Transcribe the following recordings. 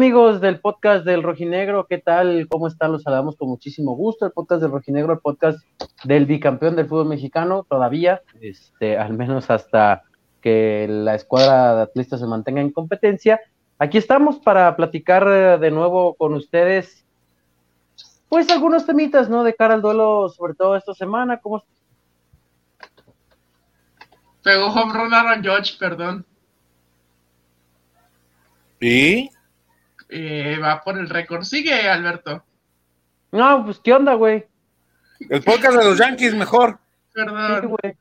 ¿Qué tal amigos del podcast del Rojinegro? ¿Qué tal? ¿Cómo están? Los saludamos con muchísimo gusto. El podcast del Rojinegro, el podcast del bicampeón del fútbol mexicano, todavía, este, al menos hasta que la escuadra de atletas se mantenga en competencia. Aquí estamos para platicar eh, de nuevo con ustedes, pues algunos temitas, ¿no? De cara al duelo, sobre todo esta semana. ¿Cómo? Pegó home run Aaron George, perdón. ¿Y? Eh, va por el récord. Sigue, Alberto. No, pues, ¿qué onda, güey? El podcast de los Yankees mejor. Perdón. Sí, güey.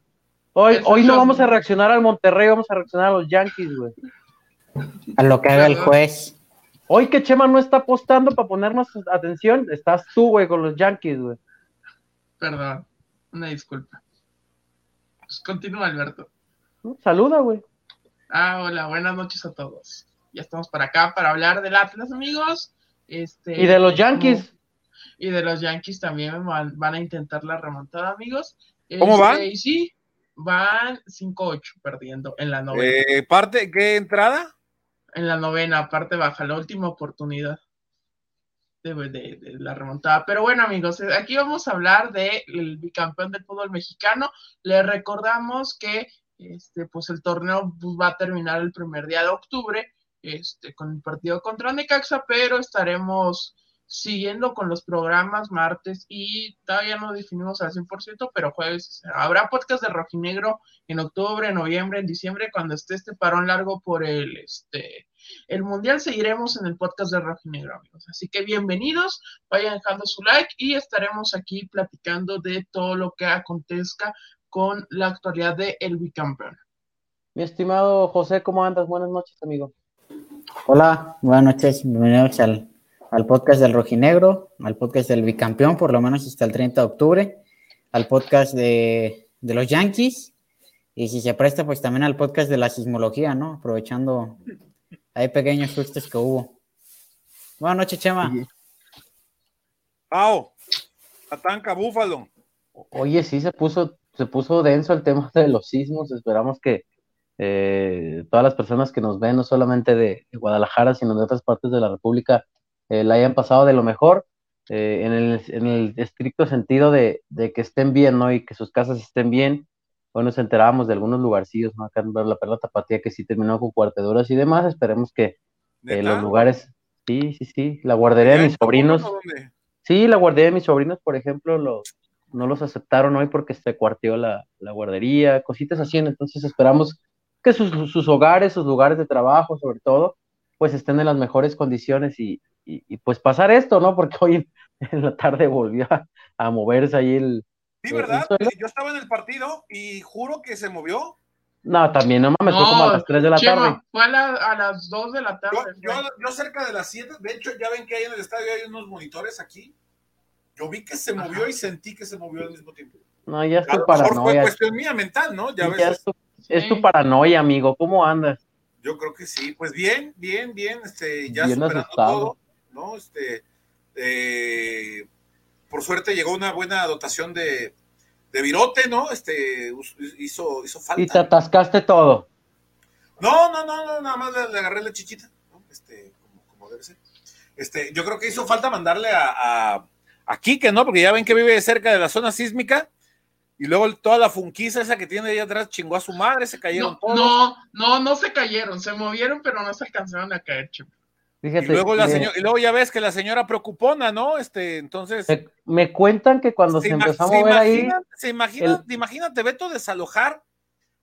Hoy, Eso hoy no vamos a reaccionar al Monterrey, vamos a reaccionar a los Yankees, güey. A lo que haga el juez. Hoy que Chema no está apostando para ponernos atención, estás tú, güey, con los Yankees, güey. Perdón. Una disculpa. Pues continúa, Alberto. Saluda, güey. Ah, hola, buenas noches a todos. Ya estamos para acá para hablar del Atlas, amigos. Este, Y de los Yankees. Y de los Yankees también van, van a intentar la remontada, amigos. ¿Cómo Este, van? Y sí, van 5-8 perdiendo en la novena. Eh, parte, ¿qué entrada? En la novena, parte baja, la última oportunidad de, de- de la remontada. Pero bueno, amigos, eh, aquí vamos a hablar del bicampeón del fútbol mexicano. Les recordamos que este, pues el torneo va a terminar el primer día de octubre este, con el partido contra Necaxa, pero estaremos siguiendo con los programas martes y todavía no definimos al 100%, pero jueves habrá podcast de Rojinegro en octubre, noviembre, en diciembre, cuando esté este parón largo por el, este, el Mundial, seguiremos en el podcast de Rojinegro, amigos. Así que bienvenidos, vayan dejando su like y estaremos aquí platicando de todo lo que acontezca con la actualidad de El Bicampeón. Mi estimado José, ¿cómo andas? Buenas noches, amigo. Hola, buenas noches, bienvenidos al, al podcast del Rojinegro, al podcast del bicampeón, por lo menos hasta el 30 de octubre, al podcast de, de los Yankees, y si se presta, pues también al podcast de la sismología, ¿no? Aprovechando, hay pequeños sustos que hubo. Buenas noches, Chema. Pau, Atanca, Búfalo. Oye, sí se puso, se puso denso el tema de los sismos. Esperamos que eh, todas las personas que nos ven, no solamente de, de Guadalajara, sino de otras partes de la República, eh, la hayan pasado de lo mejor, eh, en el, en el estricto sentido de, de que estén bien, ¿no? Y que sus casas estén bien. Hoy nos enterábamos de algunos lugarcillos, ¿no? Acá en la Perla Tapatía, que sí terminó con cuarteduras y demás. Esperemos que eh, los lugares, sí, sí, sí, la guardería de ¿Ya mis sobrinos. Sí, la guardería de mis sobrinos, por ejemplo, los, no los aceptaron hoy porque se cuarteó la, la guardería, cositas así. Entonces esperamos que sus, sus hogares, sus lugares de trabajo, sobre todo, pues estén en las mejores condiciones y, y, y, pues pasar esto, ¿no? Porque hoy en, en la tarde volvió a, a moverse ahí el... Sí, ¿verdad? Yo estaba en el partido y juro que se movió. No, también, no mames, fue como a las 3 de la Chema, tarde. Fue a, la- a las 2 de la tarde. Yo, yo, yo cerca de las 7, de hecho, ya ven que ahí en el estadio hay unos monitores aquí. Yo vi que se movió y sentí que se movió al mismo tiempo. No, ya es tu mejor fue paranoia. cuestión mía mental, ¿no? Ya Ya ves. es tu, es tu paranoia, amigo. ¿Cómo andas? Yo creo que sí. Pues bien, bien, bien, este, ya Bien superando asustado. todo, ¿no? Este, eh, por suerte llegó una buena dotación de, de virote, ¿no? Este, hizo, hizo falta. Y te atascaste todo. No, no, no, no, nada más le, le agarré la chichita, ¿no? Este, como, como debe ser. Este, yo creo que hizo falta mandarle a, a, a Quique, ¿no? Porque ya ven que vive cerca de la zona sísmica. Y luego toda la funquiza esa que tiene ahí atrás chingó a su madre, se cayeron No, todos. no, no, no se cayeron, se movieron, pero no se alcanzaron a caer, Chema. y luego la señora, y luego ya ves que la señora preocupona, ¿no? Este, entonces. me, me cuentan que cuando se, ima- empezó a se mover ahí, se imagina, imagínate, Beto, desalojar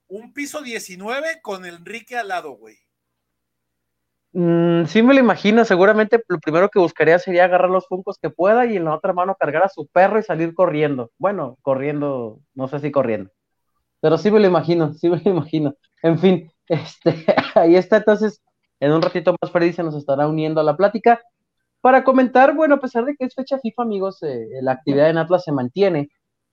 un piso 19 con Enrique al lado, güey. Mm, sí me lo imagino, seguramente lo primero que buscaría sería agarrar los funcos que pueda y en la otra mano cargar a su perro y salir corriendo. Bueno, corriendo, no sé si corriendo, pero sí me lo imagino, sí me lo imagino. En fin, este, ahí está entonces, en un ratito más Freddy se nos estará uniendo a la plática para comentar, bueno, a pesar de que es fecha FIFA, amigos, eh, la actividad en Atlas se mantiene.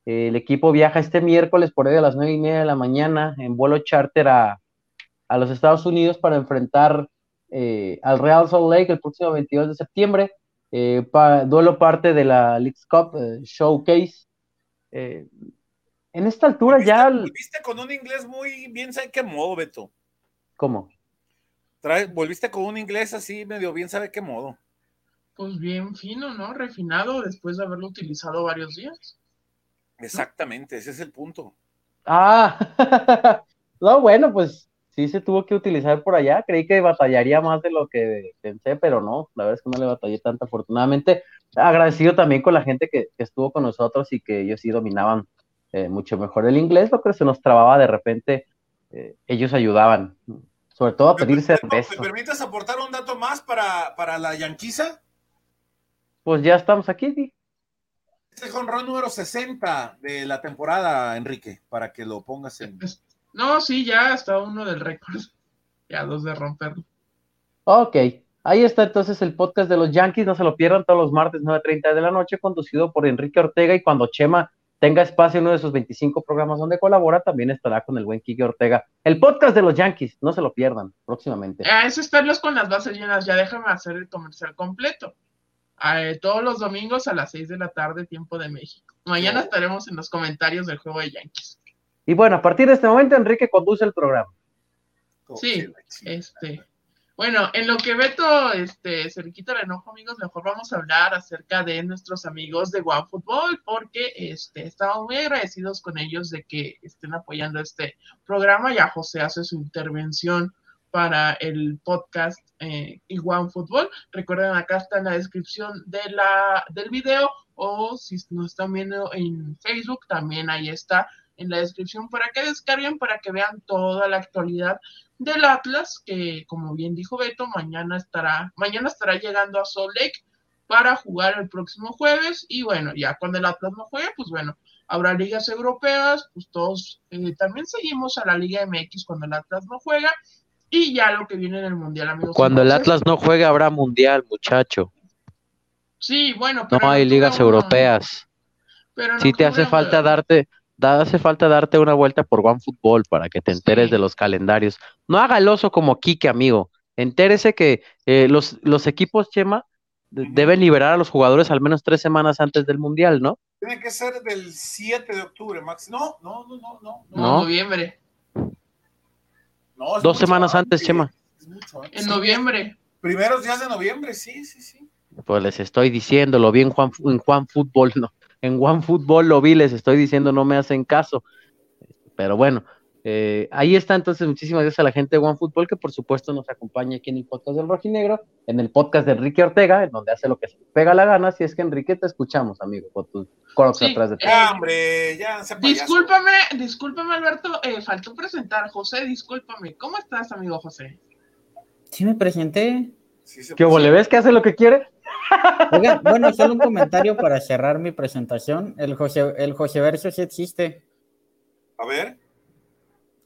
Eh, el equipo viaja este miércoles por ahí a las nueve y media de la mañana en vuelo charter a, a los Estados Unidos para enfrentar eh, al Real Salt Lake el próximo 22 de septiembre. Eh, pa- duelo parte de la Leagues Cup eh, Showcase. Eh, en esta altura ya. Viste, viste con un inglés muy bien, ¿sabe qué modo, Beto? ¿Cómo? Trae, volviste con un inglés así medio bien, ¿sabe qué modo? Pues bien fino, ¿no? Refinado después de haberlo utilizado varios días. Exactamente, ese es el punto. Ah, no, bueno, pues sí se tuvo que utilizar por allá. Creí que batallaría más de lo que pensé, pero no, la verdad es que no le batallé tanto, afortunadamente. Agradecido también con la gente que, que estuvo con nosotros y que ellos sí dominaban eh, mucho mejor el inglés, lo que se nos trababa de repente, eh, ellos ayudaban, sobre todo a pedir cerveza. ¿Me permites aportar un dato más para, para la yanquiza? Pues ya estamos aquí, sí. Este es el honrón número 60 de la temporada, Enrique, para que lo pongas en. No, sí, ya está uno del récord. Ya dos de romperlo. Ok, ahí está entonces el podcast de los Yankees. No se lo pierdan todos los martes 9:30 de la noche, conducido por Enrique Ortega. Y cuando Chema tenga espacio en uno de sus 25 programas donde colabora, también estará con el buen Kike Ortega. El podcast de los Yankees, no se lo pierdan próximamente. Ah, eso estarlos con las bases llenas. Ya déjame hacer el comercial completo. Eh, todos los domingos a las 6 de la tarde, tiempo de México. Mañana estaremos en los comentarios del juego de Yankees. Y bueno, a partir de este momento, Enrique conduce el programa. Sí, este. Bueno, en lo que Beto este, se le quita el enojo, amigos, mejor vamos a hablar acerca de nuestros amigos de OneFootball, porque este, estamos muy agradecidos con ellos de que estén apoyando este programa. Ya José hace su intervención para el podcast eh, y OneFootball. Recuerden, acá está en la descripción de la, del video, o si nos están viendo en Facebook, también ahí está en la descripción para que descarguen, para que vean toda la actualidad del Atlas, que como bien dijo Beto, mañana estará, mañana estará llegando a Salt Lake para jugar el próximo jueves. Y bueno, ya cuando el Atlas no juegue, pues bueno, habrá ligas europeas, pues todos eh, también seguimos a la Liga MX cuando el Atlas no juega. Y ya lo que viene en el Mundial, amigos. Cuando el Atlas no juegue, habrá Mundial, muchacho. Sí, bueno, pero no hay ligas europeas. Pero si te hace falta darte, hace falta darte una vuelta por One Football para que te enteres de los calendarios. No haga el oso como Kike, amigo. Entérese que eh, los, los equipos, Chema, deben liberar a los jugadores al menos tres semanas antes del Mundial, ¿no? Tiene que ser del 7 de octubre, Max. No, no, no, no, no. No, noviembre. No, Dos semanas antes, Chema. En noviembre. Primeros días de noviembre, sí, sí, sí. Pues les estoy diciendo, lo vi en Juan, en Juan Fútbol, no, en Fútbol lo vi, les estoy diciendo, no me hacen caso. Pero bueno, eh, ahí está entonces, muchísimas gracias a la gente de One Fútbol que por supuesto nos acompaña aquí en el podcast del Rojinegro, en el podcast de Enrique Ortega, en donde hace lo que se pega la gana. Si es que Enrique te escuchamos, amigo, con tus coros Sí, atrás de ti. Ya, hombre, ya. payaso. Discúlpame, discúlpame, Alberto, eh, faltó presentar. José, discúlpame. ¿Cómo estás, amigo José? Sí me presenté. Sí se ¿Qué le ves que hace lo que quiere? Oigan, bueno, solo un comentario para cerrar mi presentación. El José, el José Verso sí existe. A ver.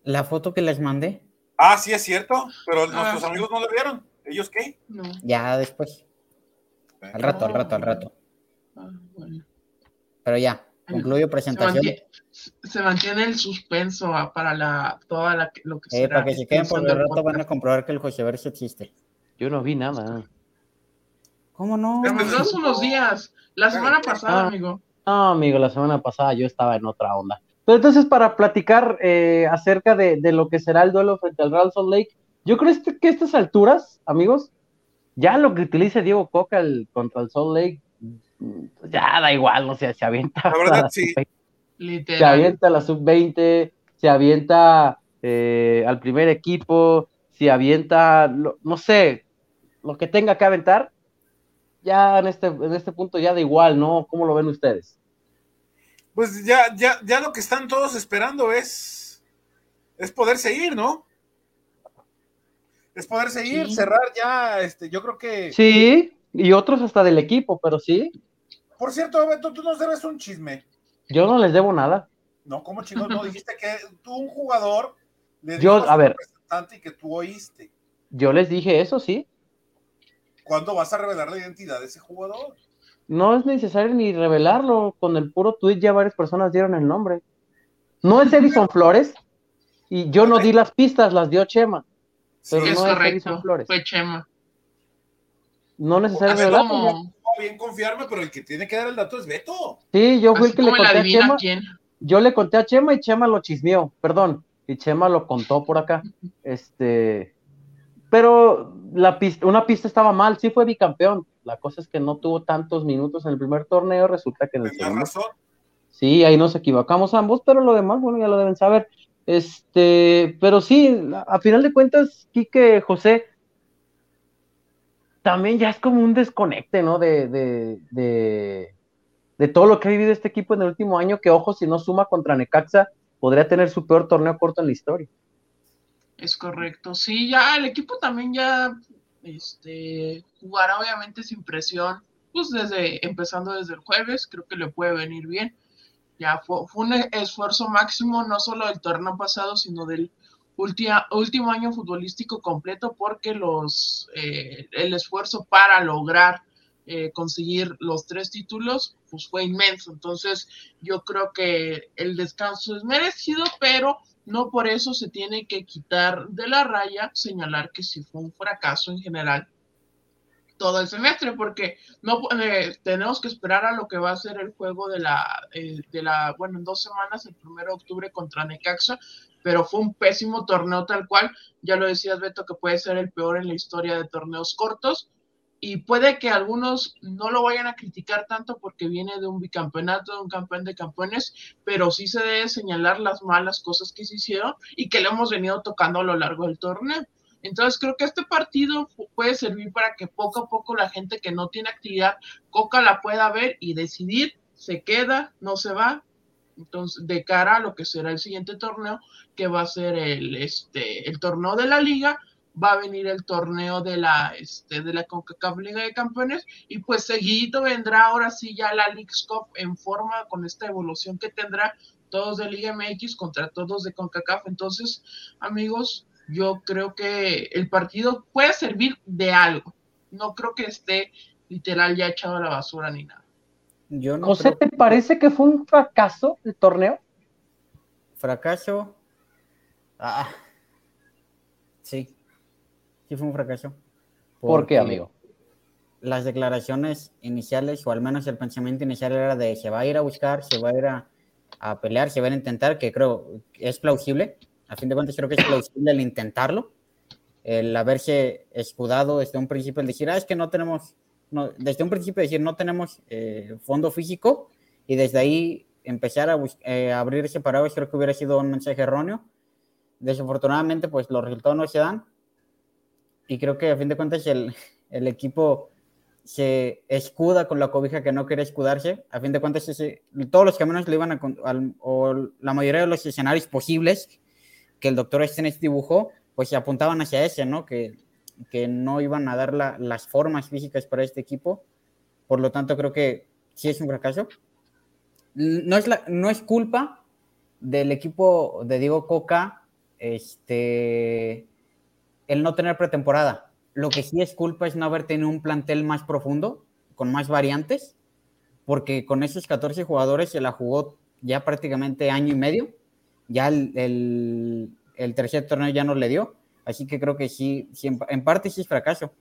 La foto que les mandé, Ah, sí, es cierto, pero Ah. nuestros amigos no lo vieron. ¿Ellos qué? No. ya después. Al rato, al rato, al rato. Ah, bueno. Pero ya, concluyo Se presentación. mantiene, se mantiene el suspenso ah, para la toda la, lo que Eh, será para que se queden por el rato van a comprobar que el José Verso existe. Yo no vi nada. ¿Cómo no? Pero pues, hace unos días, la semana pasada, Ah. amigo. No, amigo, la semana pasada yo estaba en otra onda. Pero entonces, para platicar eh, acerca de, de lo que será el duelo frente al Real Salt Lake, yo creo que a estas alturas, amigos, ya lo que utilice Diego Coca el- contra el Salt Lake, mm, ya da igual, no sé, se avienta. La verdad, la sí. sub-20, Se avienta la sub-20, se avienta eh, al primer equipo, se avienta, lo- no sé, lo que tenga que aventar, ya en este, en este punto ya da igual, ¿no? ¿Cómo lo ven ustedes? Pues ya, ya, ya lo que están todos esperando es, es poder seguir, ¿no? Es poder seguir, Sí. cerrar ya, este, yo creo que. Sí, y otros hasta del equipo, pero sí, Por cierto, Beto, tú nos debes un chisme. yo no les debo nada. No, ¿cómo chicos? No dijiste que tú, un jugador, le Yo, a ver. representante y que tú oíste. Yo les dije eso, sí. ¿Cuándo vas a revelar la identidad de ese jugador? No es necesario ni revelarlo. Con el puro tweet ya varias personas dieron el nombre. No es Edison Flores. Y yo no di las pistas, las dio Chema. Pero es no es correcto. Edison Flores. Fue Chema. No revelarlo. Como, bien confiarme, pero el que tiene que dar el dato es Beto. Sí, yo fui así el que le conté a Chema. quién. Yo le conté a Chema y Chema lo chismeó, perdón. Y Chema lo contó por acá. Este. pero la pista, una pista estaba mal, sí fue bicampeón. La cosa es que no tuvo tantos minutos en el primer torneo, resulta que en el segundo. razón. Sí, ahí nos equivocamos ambos, pero lo demás, bueno, ya lo deben saber. Este, pero sí, a final de cuentas, Quique, José, también ya es como un desconecte, ¿no? De, de, de, de, todo lo que ha vivido este equipo en el último año, que ojo, si no suma contra Necaxa, podría tener su peor torneo corto en la historia. Es correcto, sí, ya el equipo también ya este, jugará obviamente sin presión, pues desde, empezando desde el jueves, creo que le puede venir bien. Ya fue, un esfuerzo máximo, no solo del torneo pasado, sino del último año futbolístico completo, porque los, eh, el esfuerzo para lograr eh, conseguir los tres títulos, pues fue inmenso. Entonces, yo creo que el descanso es merecido, pero no por eso se tiene que quitar de la raya señalar que sí fue un fracaso en general todo el semestre, porque no eh, tenemos que esperar a lo que va a ser el juego de la, eh, de la, bueno, en dos semanas, el primero de octubre contra Necaxa, pero fue un pésimo torneo tal cual, ya lo decías Beto, que puede ser el peor en la historia de torneos cortos, y puede que algunos no lo vayan a criticar tanto porque viene de un bicampeonato, de un campeón de campeones, pero sí se debe señalar las malas cosas que se hicieron y que le hemos venido tocando a lo largo del torneo. Entonces creo que este partido puede servir para que poco a poco la gente que no tiene actividad, Coca la pueda ver y decidir, se queda, no se va. Entonces, de cara a lo que será el siguiente torneo, que va a ser el, este, el torneo de la liga, va a venir el torneo de la, este, de la CONCACAF Liga de Campeones y pues seguido vendrá ahora sí ya la League's Cup en forma con esta evolución que tendrá todos de Liga MX contra todos de CONCACAF. Entonces, amigos, yo creo que el partido puede servir de algo. No creo que esté literal ya echado a la basura ni nada. Yo no José, ¿te parece que fue un fracaso el torneo? Fracaso. Ah, sí, sí fue un fracaso. ¿Por qué, amigo? Las declaraciones iniciales, o al menos el pensamiento inicial era de se va a ir a buscar, se va a ir a, a pelear, se va a intentar, que creo es plausible. A fin de cuentas, creo que es plausible el intentarlo, el haberse escudado desde un principio, el decir, ah, es que no tenemos, no, desde un principio decir, no tenemos eh, fondo físico, y desde ahí empezar a, eh, abrirse para paraguas, creo que hubiera sido un mensaje erróneo. Desafortunadamente, pues los resultados no se dan, y creo que a fin de cuentas el, el equipo se escuda con la cobija que no quiere escudarse. A fin de cuentas, ese, todos los caminos le iban a, o la mayoría de los escenarios posibles que el doctor Estenes dibujó, pues se apuntaban hacia ese, ¿no? Que, que no iban a dar la, las formas físicas para este equipo. Por lo tanto, creo que sí es un fracaso. No es, la, no es culpa del equipo de Diego Coca este, el no tener pretemporada. Lo que sí es culpa es no haber tenido un plantel más profundo, con más variantes, porque con esos 14 jugadores se la jugó ya prácticamente año y medio. Ya el, tercer torneo ya no le dio. Así que creo que sí, sí en, en, parte sí es fracaso.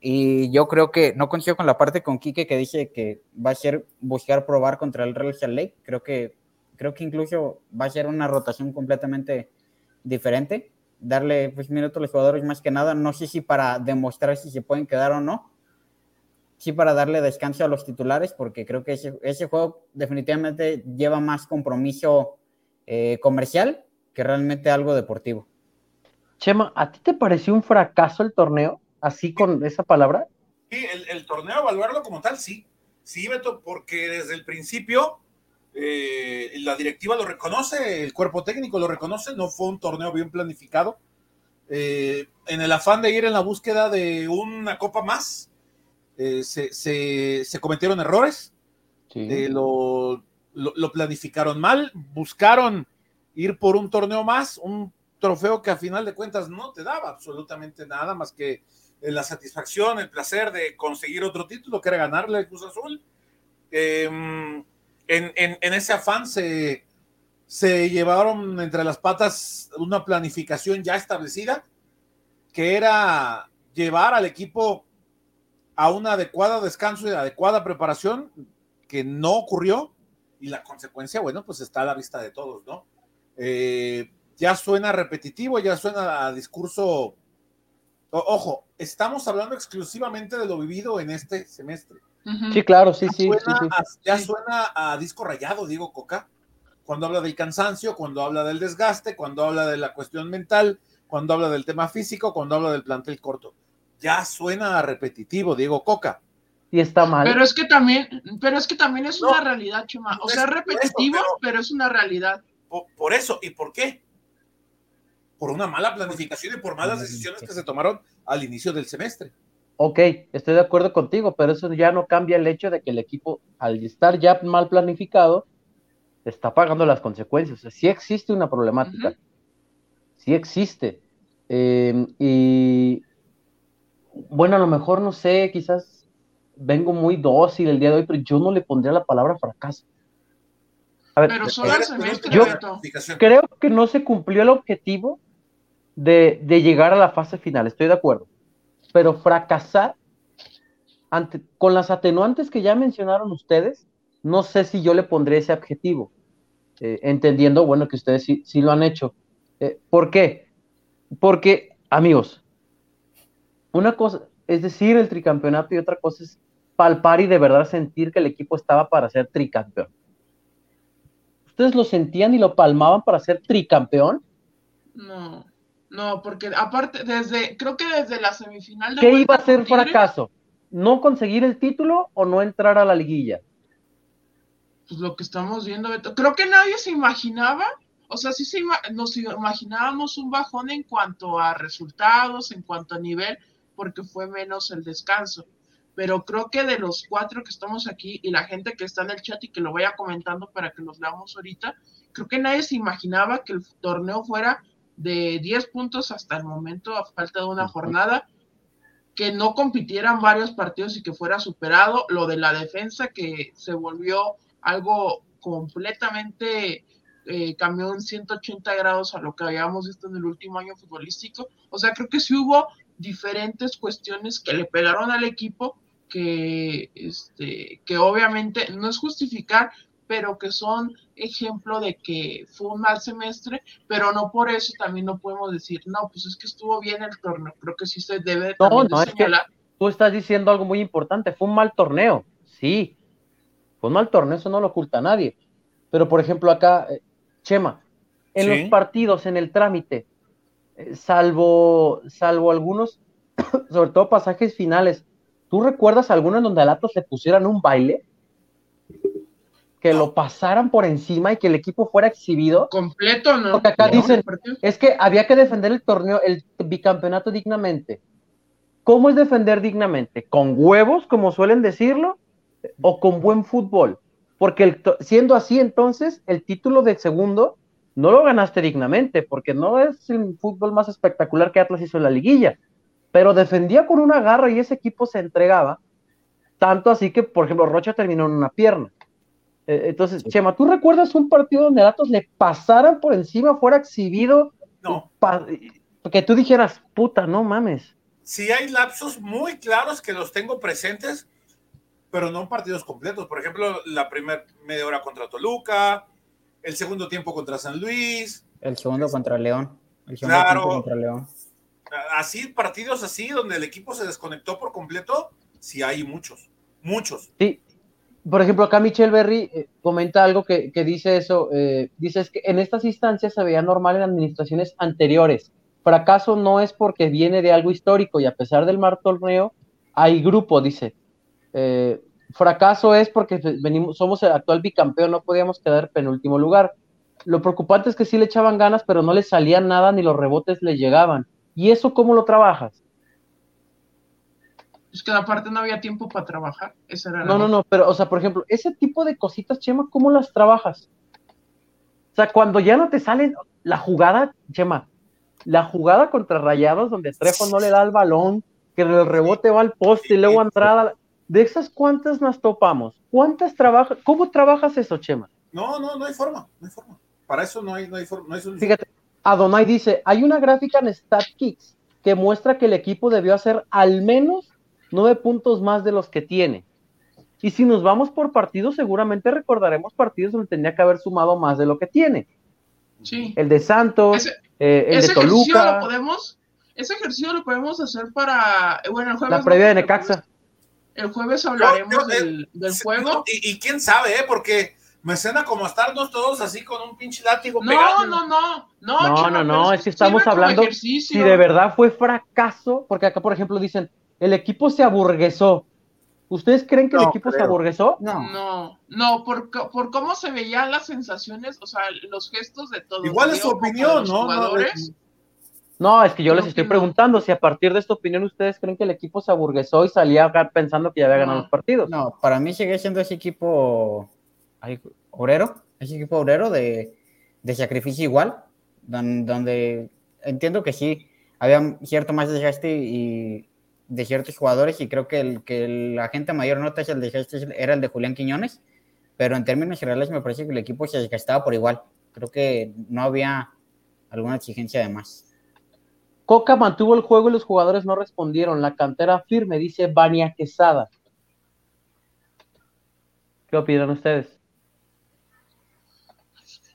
Y yo creo que no coincido con la parte con Quique que dice que va a ser buscar probar contra el Real Salt Lake. Creo que, creo que incluso va a ser una rotación completamente diferente darle pues, minutos a los jugadores más que nada, no sé si para demostrar si se pueden quedar o no, sí para darle descanso a los titulares, porque creo que ese, ese juego definitivamente lleva más compromiso eh, comercial que realmente algo deportivo. Chema, ¿a ti te pareció un fracaso el torneo? Así con esa palabra. Sí, el, el torneo, evaluarlo como tal, sí. Sí, Beto, porque desde el principio eh, la directiva lo reconoce, el cuerpo técnico lo reconoce, no fue un torneo bien planificado. Eh, en el afán de ir en la búsqueda de una copa más, eh, se, se, se, cometieron errores, sí. Eh, lo, lo, lo, planificaron mal, buscaron ir por un torneo más, un trofeo que a final de cuentas no te daba absolutamente nada más que la satisfacción, el placer de conseguir otro título, que era ganarle al Cruz Azul. Eh, en, ese afán se, llevaron entre las patas una planificación ya establecida, que era llevar al equipo a una adecuada descanso y adecuada preparación, que no ocurrió, y la consecuencia, bueno, pues está a la vista de todos, ¿no? Eh, ya suena repetitivo, ya suena a discurso ojo, estamos hablando exclusivamente de lo vivido en este semestre. Sí, claro, sí, sí, ya suena a disco rayado, Diego Coca, cuando habla del cansancio, cuando habla del desgaste, cuando habla de la cuestión mental, cuando habla del tema físico, cuando habla del plantel corto. Ya suena a repetitivo, Diego Coca. Y está mal. Pero es que también, pero es que también es una realidad, Chuma. O sea, es repetitivo, pero, es una realidad. Por, eso, ¿y por qué? Por una mala planificación y por malas decisiones que se tomaron al inicio del semestre. Ok, estoy de acuerdo contigo, pero eso ya no cambia el hecho de que el equipo, al estar ya mal planificado, está pagando las consecuencias. O sea, sí existe una problemática. Sí existe. Em, y bueno, a lo mejor no sé, quizás vengo muy dócil el día de hoy, pero yo no le pondría la palabra fracaso. A ver, pero solo yo creo que no se cumplió el objetivo de, de, llegar a la fase final, estoy de acuerdo. Pero fracasar con las atenuantes que ya mencionaron ustedes, no sé si yo le pondré ese adjetivo, eh, entendiendo, bueno, que ustedes sí, sí lo han hecho. Eh, ¿Por qué? Porque, amigos, una cosa es decir el tricampeonato y otra cosa es palpar y de verdad sentir que el equipo estaba para ser tricampeón. ¿Ustedes lo sentían y lo palmaban para ser tricampeón? No, no, porque aparte, desde, creo que desde la semifinal de ¿Qué iba a ser fracaso? ¿No conseguir el título o no entrar a la liguilla? Pues lo que estamos viendo, Beto. Creo que nadie se imaginaba, o sea, sí se nos imaginábamos un bajón en cuanto a resultados, en cuanto a nivel, porque fue menos el descanso. Pero creo que de los cuatro que estamos aquí y la gente que está en el chat y que lo vaya comentando para que los veamos ahorita, creo que nadie se imaginaba que el torneo fuera de 10 puntos hasta el momento, a falta de una jornada, que no compitieran varios partidos y que fuera superado. Lo de la defensa que se volvió algo completamente eh, cambió en 180 grados a lo que habíamos visto en el último año futbolístico. O sea, creo que sí hubo diferentes cuestiones que le pegaron al equipo que, este, que obviamente no es justificar, pero que son ejemplo de que fue un mal semestre, pero no por eso también no podemos decir, no, pues es que estuvo bien el torneo, creo que sí se debe no, no, es que tú estás diciendo algo muy importante, fue un mal torneo, sí, fue un mal torneo, eso no lo oculta nadie, pero por ejemplo acá, eh, Chema, en los partidos, en el trámite, eh, salvo, salvo algunos, sobre todo pasajes finales, ¿tú recuerdas algunos donde al Atlas le pusieran un baile? Que lo pasaran por encima y que el equipo fuera exhibido. Completo, ¿no? Porque acá dicen, es que había que defender el torneo, el bicampeonato dignamente. ¿Cómo es defender dignamente? ¿Con huevos, como suelen decirlo? ¿O con buen fútbol? Porque siendo así, entonces, el título de segundo no lo ganaste dignamente, porque no es el fútbol más espectacular que Atlas hizo en la liguilla, pero defendía con una garra y ese equipo se entregaba, tanto así que, por ejemplo, Rocha terminó en una pierna. Eh, entonces, Chema, ¿tú recuerdas un partido donde Atlas le pasaran por encima, fuera exhibido? No. Que tú dijeras, puta, no mames. Sí hay lapsos muy claros que los tengo presentes, pero no partidos completos. Por ejemplo, la primera media hora contra Toluca, el segundo tiempo contra San Luis. El segundo contra León. El segundo claro. contra León. Así, partidos así, donde el equipo se desconectó por completo, sí hay muchos, muchos. Sí. Por ejemplo, acá Michelle Berry eh, comenta algo que, dice eso, eh, dice que en estas instancias se veía normal en administraciones anteriores. Fracaso no es porque viene de algo histórico y a pesar del mar torneo, hay grupo, dice. Eh, fracaso es porque venimos, somos el actual bicampeón, no podíamos quedar penúltimo lugar. Lo preocupante es que sí le echaban ganas, pero no le salía nada ni los rebotes le llegaban. ¿Y eso cómo lo trabajas? Es que aparte no había tiempo para trabajar. no, no, no, pero, o sea, por ejemplo, ese tipo de cositas, Chema, ¿cómo las trabajas? O sea, cuando ya no te sale la jugada, Chema, la jugada contra Rayados, donde Trejo no le da el balón, que el rebote va al poste y luego entrada, de esas cuántas nos topamos, ¿cuántas trabajas? ¿Cómo trabajas eso, Chema? No, no, no hay forma, no hay forma. Para eso no hay, no hay forma, Fíjate, Adonai dice, hay una gráfica en StatKicks que muestra que el equipo debió hacer al menos nueve puntos más de los que tiene. Y si nos vamos por partidos, seguramente recordaremos partidos donde tenía que haber sumado más de lo que tiene. Sí. El de Santos, eh, el de Toluca. Lo podemos, ese ejercicio lo podemos hacer para, bueno, el jueves. La previa de Necaxa. El jueves hablaremos eh, del, del juego. no, y, y quién sabe, ¿eh? Porque me suena como estarnos todos así con un pinche látigo No, pegando. no, no, no, No, no, no, es que estamos hablando. Si de verdad fue fracaso, porque acá, por ejemplo, dicen, el equipo se aburguesó. ¿Ustedes creen que el equipo se aburguesó? No, No, no, por, por cómo se veían las sensaciones, o sea, los gestos de todos. Igual es su opinión, ¿no? No, jugadores. No, es que yo les estoy preguntando si a partir de esta opinión ustedes creen que el equipo se aburguesó y salía a- pensando que ya había ganado No. los partidos. no, para mí sigue siendo ese equipo ay, obrero, ese equipo obrero de, de sacrificio igual, don- donde entiendo que sí, había cierto más desgaste y de ciertos jugadores y creo que el que la gente mayor nota es el desgaste era el de Julián Quiñones, pero en términos generales me parece que el equipo se desgastaba por igual. Creo que no había alguna exigencia de más. Coca mantuvo el juego y los jugadores no respondieron. La cantera firme, dice Vania Quesada. ¿Qué opinan ustedes?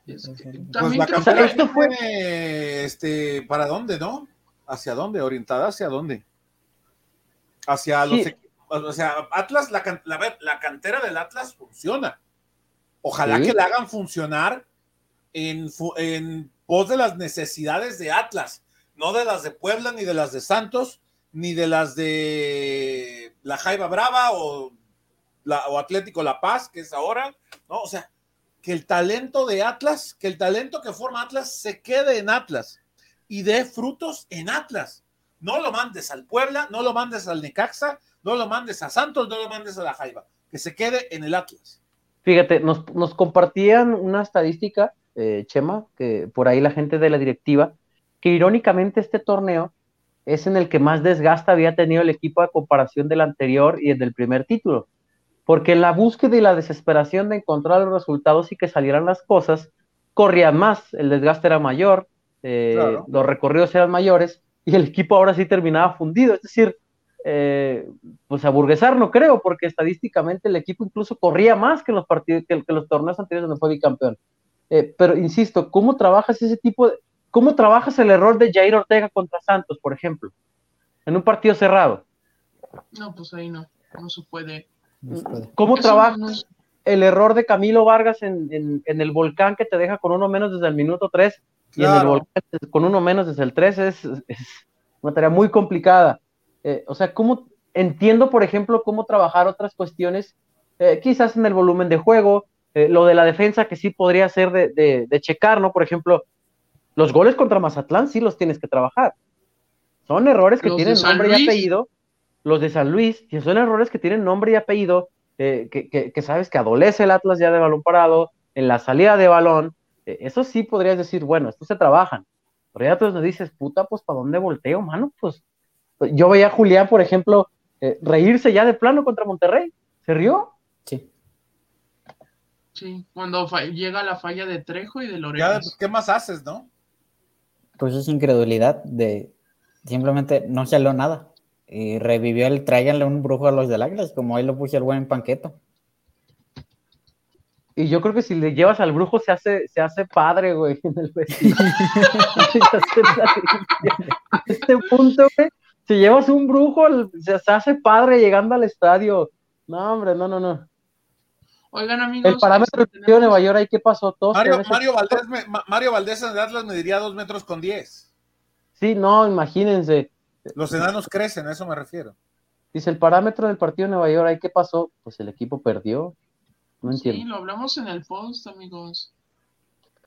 Pues la cantera esto fue- fue, este, ¿para dónde, no? ¿Hacia dónde? ¿Orientada hacia dónde? Hacia los Sí. equipos, o sea, Atlas, la, la, la cantera del Atlas funciona. Ojalá Sí. que la hagan funcionar en, en pos de las necesidades de Atlas, no de las de Puebla, ni de las de Santos, ni de las de la Jaiba Brava o, la, o Atlético La Paz, que es ahora, ¿no? O sea, que el talento de Atlas, que el talento que forma Atlas se quede en Atlas y dé frutos en Atlas. No lo mandes al Puebla, no lo mandes al Necaxa, no lo mandes a Santos, no lo mandes a la Jaiba, que se quede en el Atlas. Fíjate, nos, nos compartían una estadística, eh, Chema, que por ahí la gente de la directiva, que irónicamente este torneo es en el que más desgaste había tenido el equipo a comparación del anterior y el del primer título. Porque en la búsqueda y la desesperación de encontrar los resultados y que salieran las cosas, corrían más, el desgaste era mayor, eh, Claro. los recorridos eran mayores y el equipo ahora sí terminaba fundido. Es decir, eh, pues aburguesar no creo, porque estadísticamente el equipo incluso corría más que los partidos, que, que los torneos anteriores donde fue bicampeón. Eh, pero insisto, ¿cómo trabajas ese tipo de, cómo trabajas el error de Jair Ortega contra Santos, por ejemplo, en un partido cerrado? No, pues ahí no, no se puede. No se puede. ¿Cómo Eso trabajas no- no es- el error de Camilo Vargas en, en- en el volcán que te deja con uno menos desde el minuto 3 y en el volcán con uno menos desde el 3 es, es una tarea muy complicada. Eh, o sea, ¿cómo entiendo, por ejemplo, cómo trabajar otras cuestiones, eh, quizás en el volumen de juego, eh, lo de la defensa que sí podría ser de, de- de checar, ¿no? Por ejemplo, los goles contra Mazatlán sí los tienes que trabajar. Son errores que Los tienen San nombre y Luis. apellido. Los de San Luis, que son errores que tienen nombre y apellido, eh, que, que- que sabes que adolece el Atlas ya de balón parado, en la salida de balón. Eh, eso sí podrías decir, bueno, estos se trabajan. Pero ya tú nos dices, puta, pues ¿para dónde volteo, mano? Pues pues, yo veía a Julián, por ejemplo, eh, reírse ya de plano contra Monterrey. ¿Se rió? Sí. Sí, cuando llega la falla de Trejo y de Lorenzo. pues, ¿qué más haces, no? Pues es incredulidad de simplemente no salió nada. Y revivió el tráiganle un brujo a los del Atlas, como ahí lo puse el buen panqueto. Y yo creo que si le llevas al brujo se hace, se hace padre, güey, en el vestido. A este punto, güey, si llevas un brujo, se, se hace padre llegando al estadio. No, hombre, no, no, no. Oigan, amigos. El parámetro del este, partido de tenemos- Nueva York, ahí qué pasó? Todos Mario, Mario, Valdés, me- Ma- Mario Valdés en Atlas me diría dos metros con diez. Sí, no, imagínense. Los enanos crecen, a eso me refiero. Dice el parámetro del partido de Nueva York, ahí qué pasó? Pues el equipo perdió. No Sí, entiendo. lo hablamos en el post, amigos.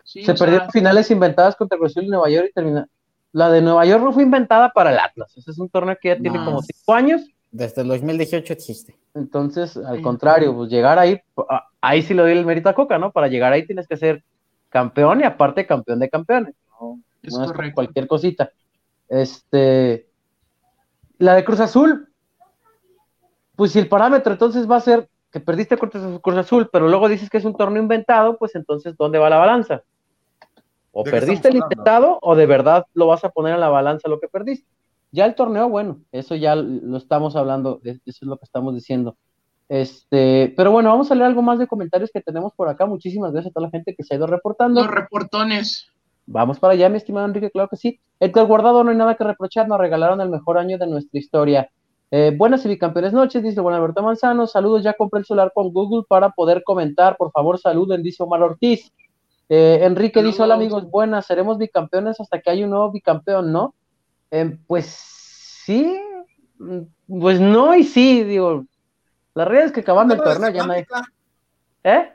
Sí, Se sea, perdieron finales inventadas contra Azul y Nueva York y terminó. La de Nueva York no fue inventada para el Atlas. Ese es un torneo que ya tiene No. como cinco años. Desde el 2018 existe. Entonces, al Sí. contrario, pues llegar ahí, a- ahí sí le doy el mérito a Coca, ¿no? Para llegar ahí tienes que ser campeón y aparte campeón de campeones. No, es no es correcto. cualquier cosita. Este, la de Cruz Azul, pues si el parámetro entonces va a ser que perdiste contra Cruz Azul, pero luego dices que es un torneo inventado, pues entonces ¿dónde va la balanza? O ¿De qué perdiste el inventado o de verdad lo vas a poner en la balanza lo que perdiste. Ya el torneo, bueno, eso ya lo estamos hablando, es- eso es lo que estamos diciendo. Este, pero bueno, vamos a leer algo más de comentarios que tenemos por acá. Muchísimas gracias a toda la gente que se ha ido reportando. Los reportones. Vamos para allá, mi estimado Enrique, claro que sí. Edgar Guardado, no hay nada que reprochar, nos regalaron el mejor año de nuestra historia. Eh, buenas y bicampeones noches, dice Juan Alberto Manzano. Saludos, ya compré el celular con Google para poder comentar. Por favor, saluden, dice Omar Ortiz. Eh, Enrique dice: Hola amigos, buenas, seremos bicampeones hasta que haya un nuevo bicampeón, ¿no? Eh, pues sí, mm, pues no y sí, digo. La realidad es que acabando el torneo ya no hay. ¿Eh?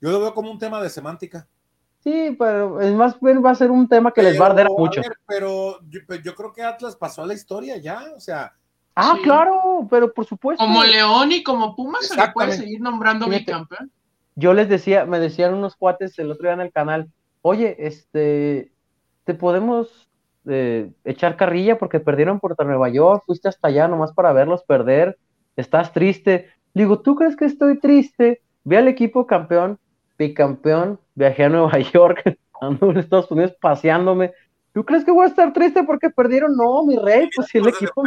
Yo lo veo como un tema de semántica. Sí, pero es más bien va a ser un tema que les va a arder mucho. pero pues, yo, creo que Atlas pasó a la historia ya, o sea. Ah, claro, pero por supuesto. Como León y como Pumas se le puede seguir nombrando bicampeón. Yo les decía, me decían unos cuates el otro día en el canal, oye, este, te podemos eh, echar carrilla porque perdieron por Nueva York, fuiste hasta allá nomás para verlos perder, estás triste. Digo, ¿tú crees que estoy triste? Ve al equipo campeón, bicampeón, viajé a Nueva York, ando en Estados Unidos paseándome. ¿Tú crees que voy a estar triste porque perdieron? No, mi rey, pues si el equipo.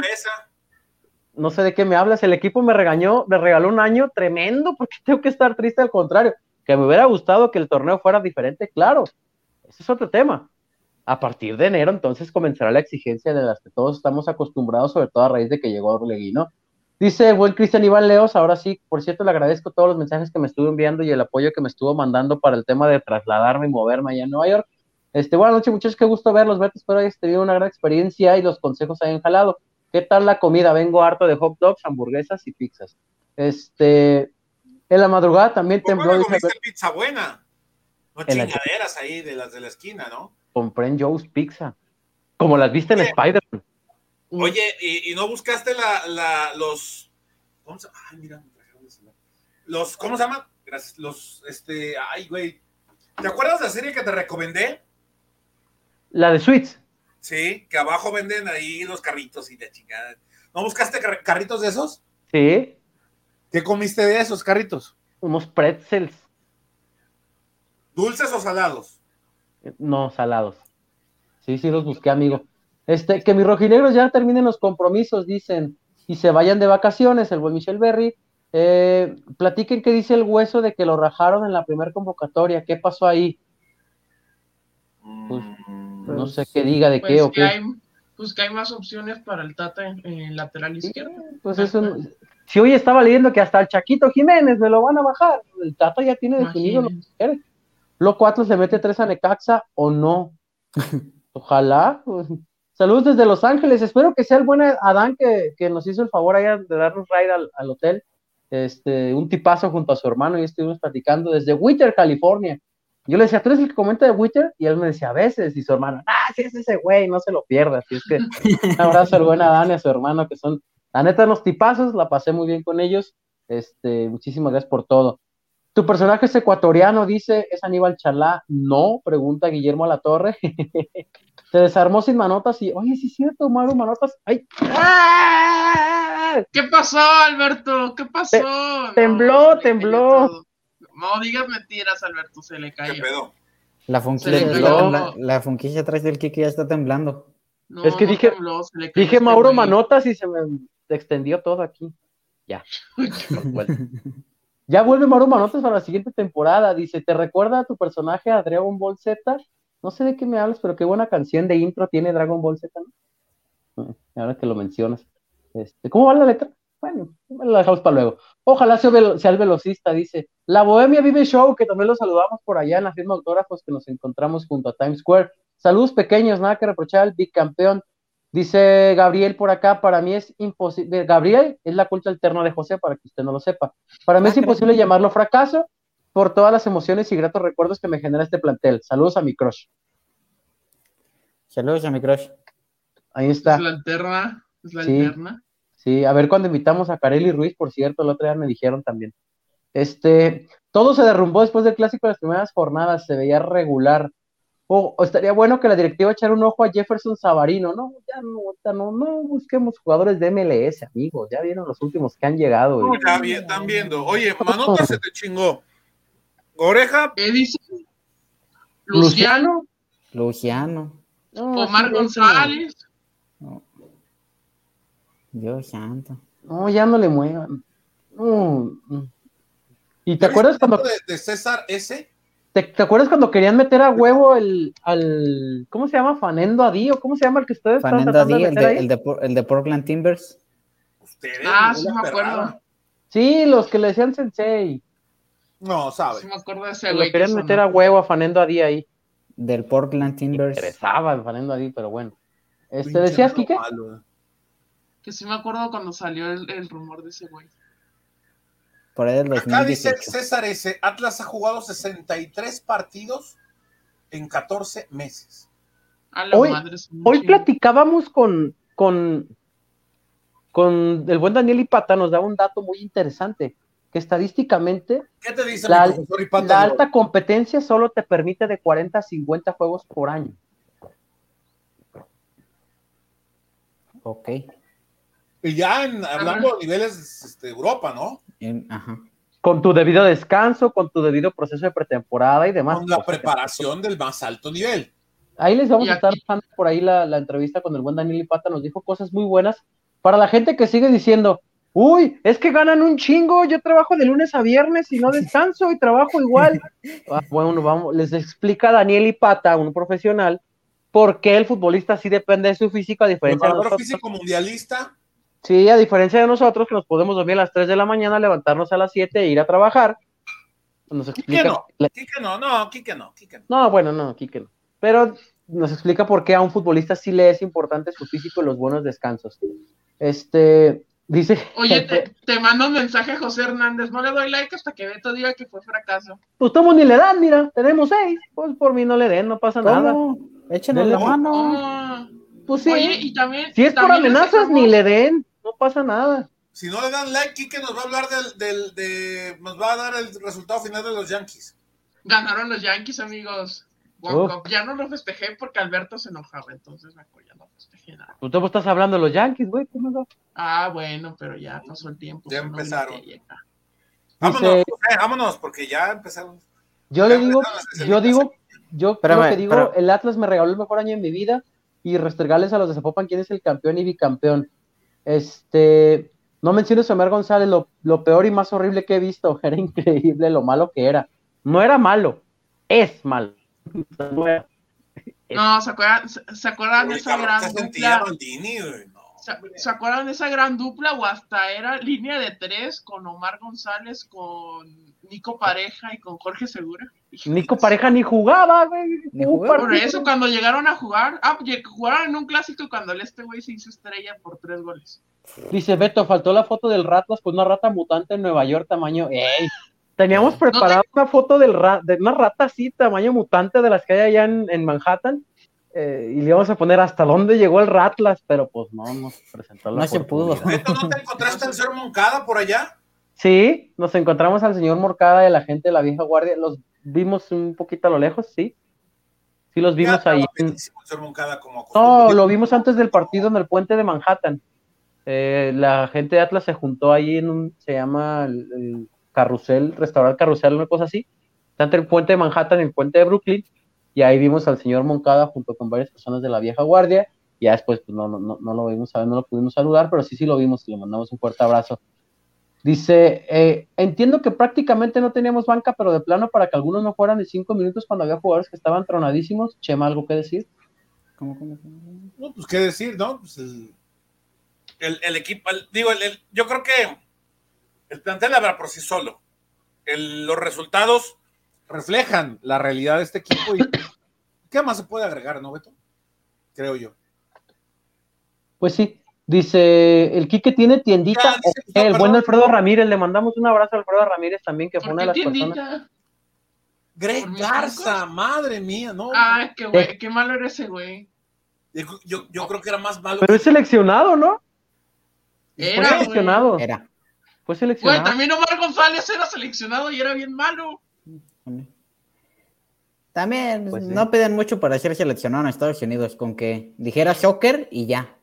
No sé de qué me hablas, el equipo me regañó, me regaló un año tremendo porque tengo que estar triste al contrario. Que me hubiera gustado que el torneo fuera diferente, claro. Ese es otro tema. A partir de enero, entonces comenzará la exigencia de las que todos estamos acostumbrados, sobre todo a raíz de que llegó Orleguino. Dice el buen Cristian Iván Leos, ahora sí, por cierto, le agradezco todos los mensajes que me estuvo enviando y el apoyo que me estuvo mandando para el tema de trasladarme y moverme allá en Nueva York. Este, buenas noches, muchachos, qué gusto verlos, Beto, espero hayas tenido una gran experiencia y los consejos hayan jalado. ¿Qué tal la comida? Vengo harto de hot dogs, hamburguesas y pizzas. Este, en la madrugada también tembló. ¿Cómo comiste pizza buena? No chingaderas ahí de las de la esquina, ¿no? Compré en Joe's Pizza, como las viste en Spider-Man. Oye, ¿y, no buscaste la, la, los. ¿Cómo se Ay, mira, Los, ¿cómo se llaman? Gracias. Los, este. Ay, güey. ¿Te acuerdas de la serie que te recomendé? La de Sweets. Sí, que abajo venden ahí los carritos y la chingada. ¿No buscaste carritos de esos? Sí. ¿Qué comiste de esos carritos? Unos pretzels. ¿Dulces o salados? No, salados. Sí, sí, los busqué, amigo. Este, que mis rojinegros ya terminen los compromisos, dicen, y se vayan de vacaciones, el buen Michel Berry. Eh, platiquen qué dice el hueso de que lo rajaron en la primera convocatoria, qué pasó ahí. Pues, no pues, sé qué diga de qué o qué. pues que hay más opciones para el Tata en, lateral izquierdo. pues eso, si hoy estaba leyendo que hasta el Chaquito Jiménez me lo van a bajar, el Tata ya tiene definido lo que quiere. Lo 4 se mete tres a Necaxa o no. Ojalá. Pues, Saludos desde Los Ángeles. Espero que sea el buen Adán que, nos hizo el favor allá de darnos ride al, hotel. Este, un tipazo junto a su hermano y estuvimos platicando desde Witter, California. Yo le decía, ¿tú eres el que comenta de Witter? Y él me decía, a veces, y su hermano, ah, sí es ese güey, no se lo pierdas. Así es que un abrazo al buen Adán y a su hermano, que son, la neta, los tipazos, la pasé muy bien con ellos. Este, muchísimas gracias por todo. ¿Tu personaje es ecuatoriano? Dice, ¿es Aníbal Chalá? No, pregunta Guillermo La Torre. Se desarmó sin manotas y, oye, sí es cierto, Maru Manotas. ¡Ay! ¿Qué pasó, Alberto? ¿Qué pasó? tembló, tembló. No digas mentiras, Alberto, se le cayó. ¿Qué pedo? La funquilla, la, funquilla atrás del Kiki ya está temblando. es que dije, dije Mauro Manotas y se me extendió todo aquí. Ya. ya vuelve Mauro Manotas para la siguiente temporada. Dice, ¿te recuerda a tu personaje a Dragon Ball Z? No sé de qué me hablas, pero qué buena canción de intro tiene Dragon Ball Z, ¿no? Mm, ahora que lo mencionas. Este, ¿Cómo va la letra? Bueno, la dejamos para luego. Ojalá sea, el velocista, dice. La Bohemia Vive Show, que también lo saludamos por allá en la firma autógrafos que nos encontramos junto a Times Square. Saludos pequeños, nada que reprochar al bicampeón. Dice Gabriel por acá, para mí es imposible. Gabriel es la culta alterna de José, para que usted no lo sepa. Para mí es imposible llamarlo fracaso, por todas las emociones y gratos recuerdos que me genera este plantel. Saludos a mi crush. Saludos a mi crush. Ahí está. Es la alterna. Es la sí, Sí, a ver cuando invitamos a Kareli Ruiz, por cierto, el otro día me dijeron también. Este, todo se derrumbó después del clásico de las primeras jornadas, se veía regular. O, estaría bueno que la directiva echara un ojo a Jefferson Savarino, no, ya no, no, no busquemos jugadores de MLS, amigos, ya vieron los últimos que han llegado. ya están viendo. Oye, Manota se te chingó. Oreja. ¿Qué dice? Luciano. Luciano. Omar González. Dios santo. No, ya no le muevan. ¿Y te acuerdas cuando. De, César S? ¿Te, te acuerdas cuando querían meter a huevo el, al, ¿cómo se llama? Fanendo Adi, o cómo se llama el que ustedes están Fanendo tratando Adi, de el de, ahí? el, de, Por- el de Portland Timbers. Ustedes, Ah, no sí me acuerdo. perrada. Sí, los que le decían Sensei. No, sabe. Sí me acuerdo de ese güey. querían que meter a huevo a Fanendo Adi ahí. Del Portland Timbers. Interesaba el Fanendo Adi, pero bueno. Este, Pinche ¿Decías, Kike? malo, eh. Que sí me acuerdo cuando salió el, el rumor de ese güey. Por ahí del Acá dice 2018. César S. Atlas ha jugado 63 partidos en 14 meses. A la Hoy- madre. Hoy platicábamos con, con, con el buen Daniel Ipata, nos daba un dato muy interesante, que estadísticamente ¿Qué te dice La- Ipata? la alta competencia solo te permite de 40 a 50 juegos por año. Ok. Y ya en- hablando de niveles este, Europa, ¿no? En- ajá. Con tu debido descanso, con tu debido proceso de pretemporada y demás. Con la preparación del más alto nivel. Ahí les vamos a estar dejando por ahí la, la entrevista con el buen Daniel Ipata, nos dijo cosas muy buenas para la gente que sigue diciendo, uy, es que ganan un chingo, yo trabajo de lunes a viernes y no descanso y trabajo igual. Ah, bueno, vamos, les explica Daniel Ipata, un profesional, por qué el futbolista sí depende de su físico a diferencia de Preparador nosotros. físico mundialista. Sí, a diferencia de nosotros que nos podemos dormir a las 3 de la mañana, levantarnos a las 7 e ir a trabajar. Nos Quique explica no, Quique no, no, Quique no, Quique no. no, bueno, no, Quique no. Pero nos explica por qué a un futbolista sí le es importante su físico y los buenos descansos. Este, dice. Oye, te, te mando un mensaje a José Hernández. No le doy like hasta que Beto diga que fue fracaso. Pues tomo ni le dan, mira, tenemos seis. Pues por mí no le den, no pasa nada. ¿Cómo? Échenos Dele. la mano. Oh. Pues sí. Oye, y también. si es por amenazas, dejamos- ni le den, no pasa nada. Si no le dan like, Quique nos va a hablar del, del, de, nos va a dar el resultado final de los Yankees. Ganaron los Yankees, amigos. Oh. Ya no lo festejé porque Alberto se enojaba, entonces ya no festejé nada. Tú te estás hablando de los Yankees, güey. ¿cómo no? Ah, bueno, pero ya pasó el tiempo. Ya empezaron. Vámonos, Dice- José, vámonos, porque ya empezaron. Yo Ya le digo, yo digo, yo Espérame, creo que digo, pero- el Atlas me regaló el mejor año de mi vida y restregarles a los de Zapopan quién es el campeón y bicampeón. Este, no menciones a Omar González, lo, lo peor y más horrible que he visto, era increíble lo malo que era. No era malo, es malo. No ¿se acuerdan, se, se acuerdan de esa gran dupla? Maldini, güey. No, ¿Se, hombre. se acuerdan de esa gran dupla o hasta era línea de tres con Omar González, con Nico Pareja y con Jorge Segura? Nico Pareja ni jugaba, güey. Ni jugaba. Por eso cuando llegaron a jugar, ah, jugaron en un clásico cuando el este güey se hizo estrella por tres goles. Dice Beto, faltó la foto del Ratlas con una rata mutante en Nueva York, tamaño. ¡Ey! Teníamos preparada una foto del ra- de una rata así, tamaño mutante de las que hay allá en, en Manhattan. eh, y le íbamos a poner hasta dónde llegó el Ratlas, pero pues no nos presentó la No se pudo. ¿no te encontraste al señor Moncada por allá? Sí, nos encontramos al señor Morcada y la gente de la vieja guardia. Los vimos un poquito a lo lejos, sí. Sí, los vimos Ya, ahí. el señor como No, lo vimos antes del partido en el puente de Manhattan. Eh, la gente de Atlas se juntó ahí en un, se llama el, el Carrusel, Restaurar Carrusel, una cosa así. Está entre el puente de Manhattan y el puente de Brooklyn. Y ahí vimos al señor Moncada junto con varias personas de la vieja guardia. Y ya después pues, no, no, no, no lo vimos, no lo pudimos saludar, pero sí, sí lo vimos y le mandamos un fuerte abrazo. Dice, eh, entiendo que prácticamente no teníamos banca, pero de plano para que algunos no fueran de cinco minutos cuando había jugadores que estaban tronadísimos. Chema, ¿algo que decir? ¿Cómo, cómo, cómo? No, pues qué decir, ¿no? Pues el, el, el equipo, el- digo, el- el- yo creo que el plantel habla por sí solo. El- los resultados reflejan la realidad de este equipo y ¿qué más se puede agregar, no, Beto? Creo yo. Pues sí, dice, el Quique tiene tiendita. Ya, dice, Ok, no, el buen. Alfredo Ramírez, le mandamos un abrazo a Alfredo Ramírez también, que fue ¿Por una de qué las personas. tiendita? Greg ¿Por mis Garza, madre mía, ¿no? Ah, qué güey, qué malo era ese güey. Yo, yo- creo que era más malo. Pero es seleccionado, ¿no? Fue Era, güey. seleccionado. Era. Fue Güey, seleccionado. también Omar González era seleccionado y era bien malo. También Pues sí. no piden mucho para ser seleccionado en Estados Unidos, con que dijera soccer y ya.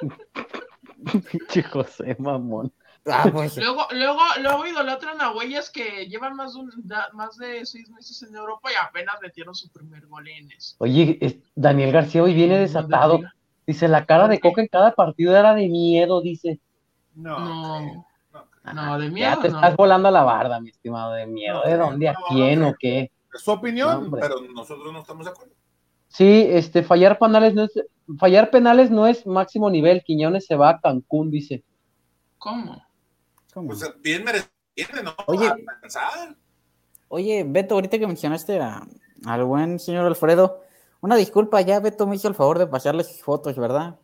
Pinche José, mamón. Ah, pues, Luego, luego, luego idolatran a güeyes que llevan más de, un- da- más de seis meses en Europa y apenas metieron su primer gol en eso. Oye, es- Daniel García hoy viene desatado. Dice, la cara de Coca en cada partido era de miedo, dice. No, No. de Ya miedo te no. estás volando a la barda, mi estimado, de miedo. ¿De dónde? ¿A no, quién no. o qué? Es su opinión, pero nosotros no estamos de acuerdo. Sí, este, fallar penales no es, fallar penales no es máximo nivel. Quiñones se va a Cancún, dice. ¿Cómo? ¿Cómo? Pues bien merecido, ¿no? Oye. Oye, Beto, ahorita que mencionaste a- al buen señor Alfredo, una disculpa, ya Beto me hizo el favor de pasarles fotos, ¿verdad?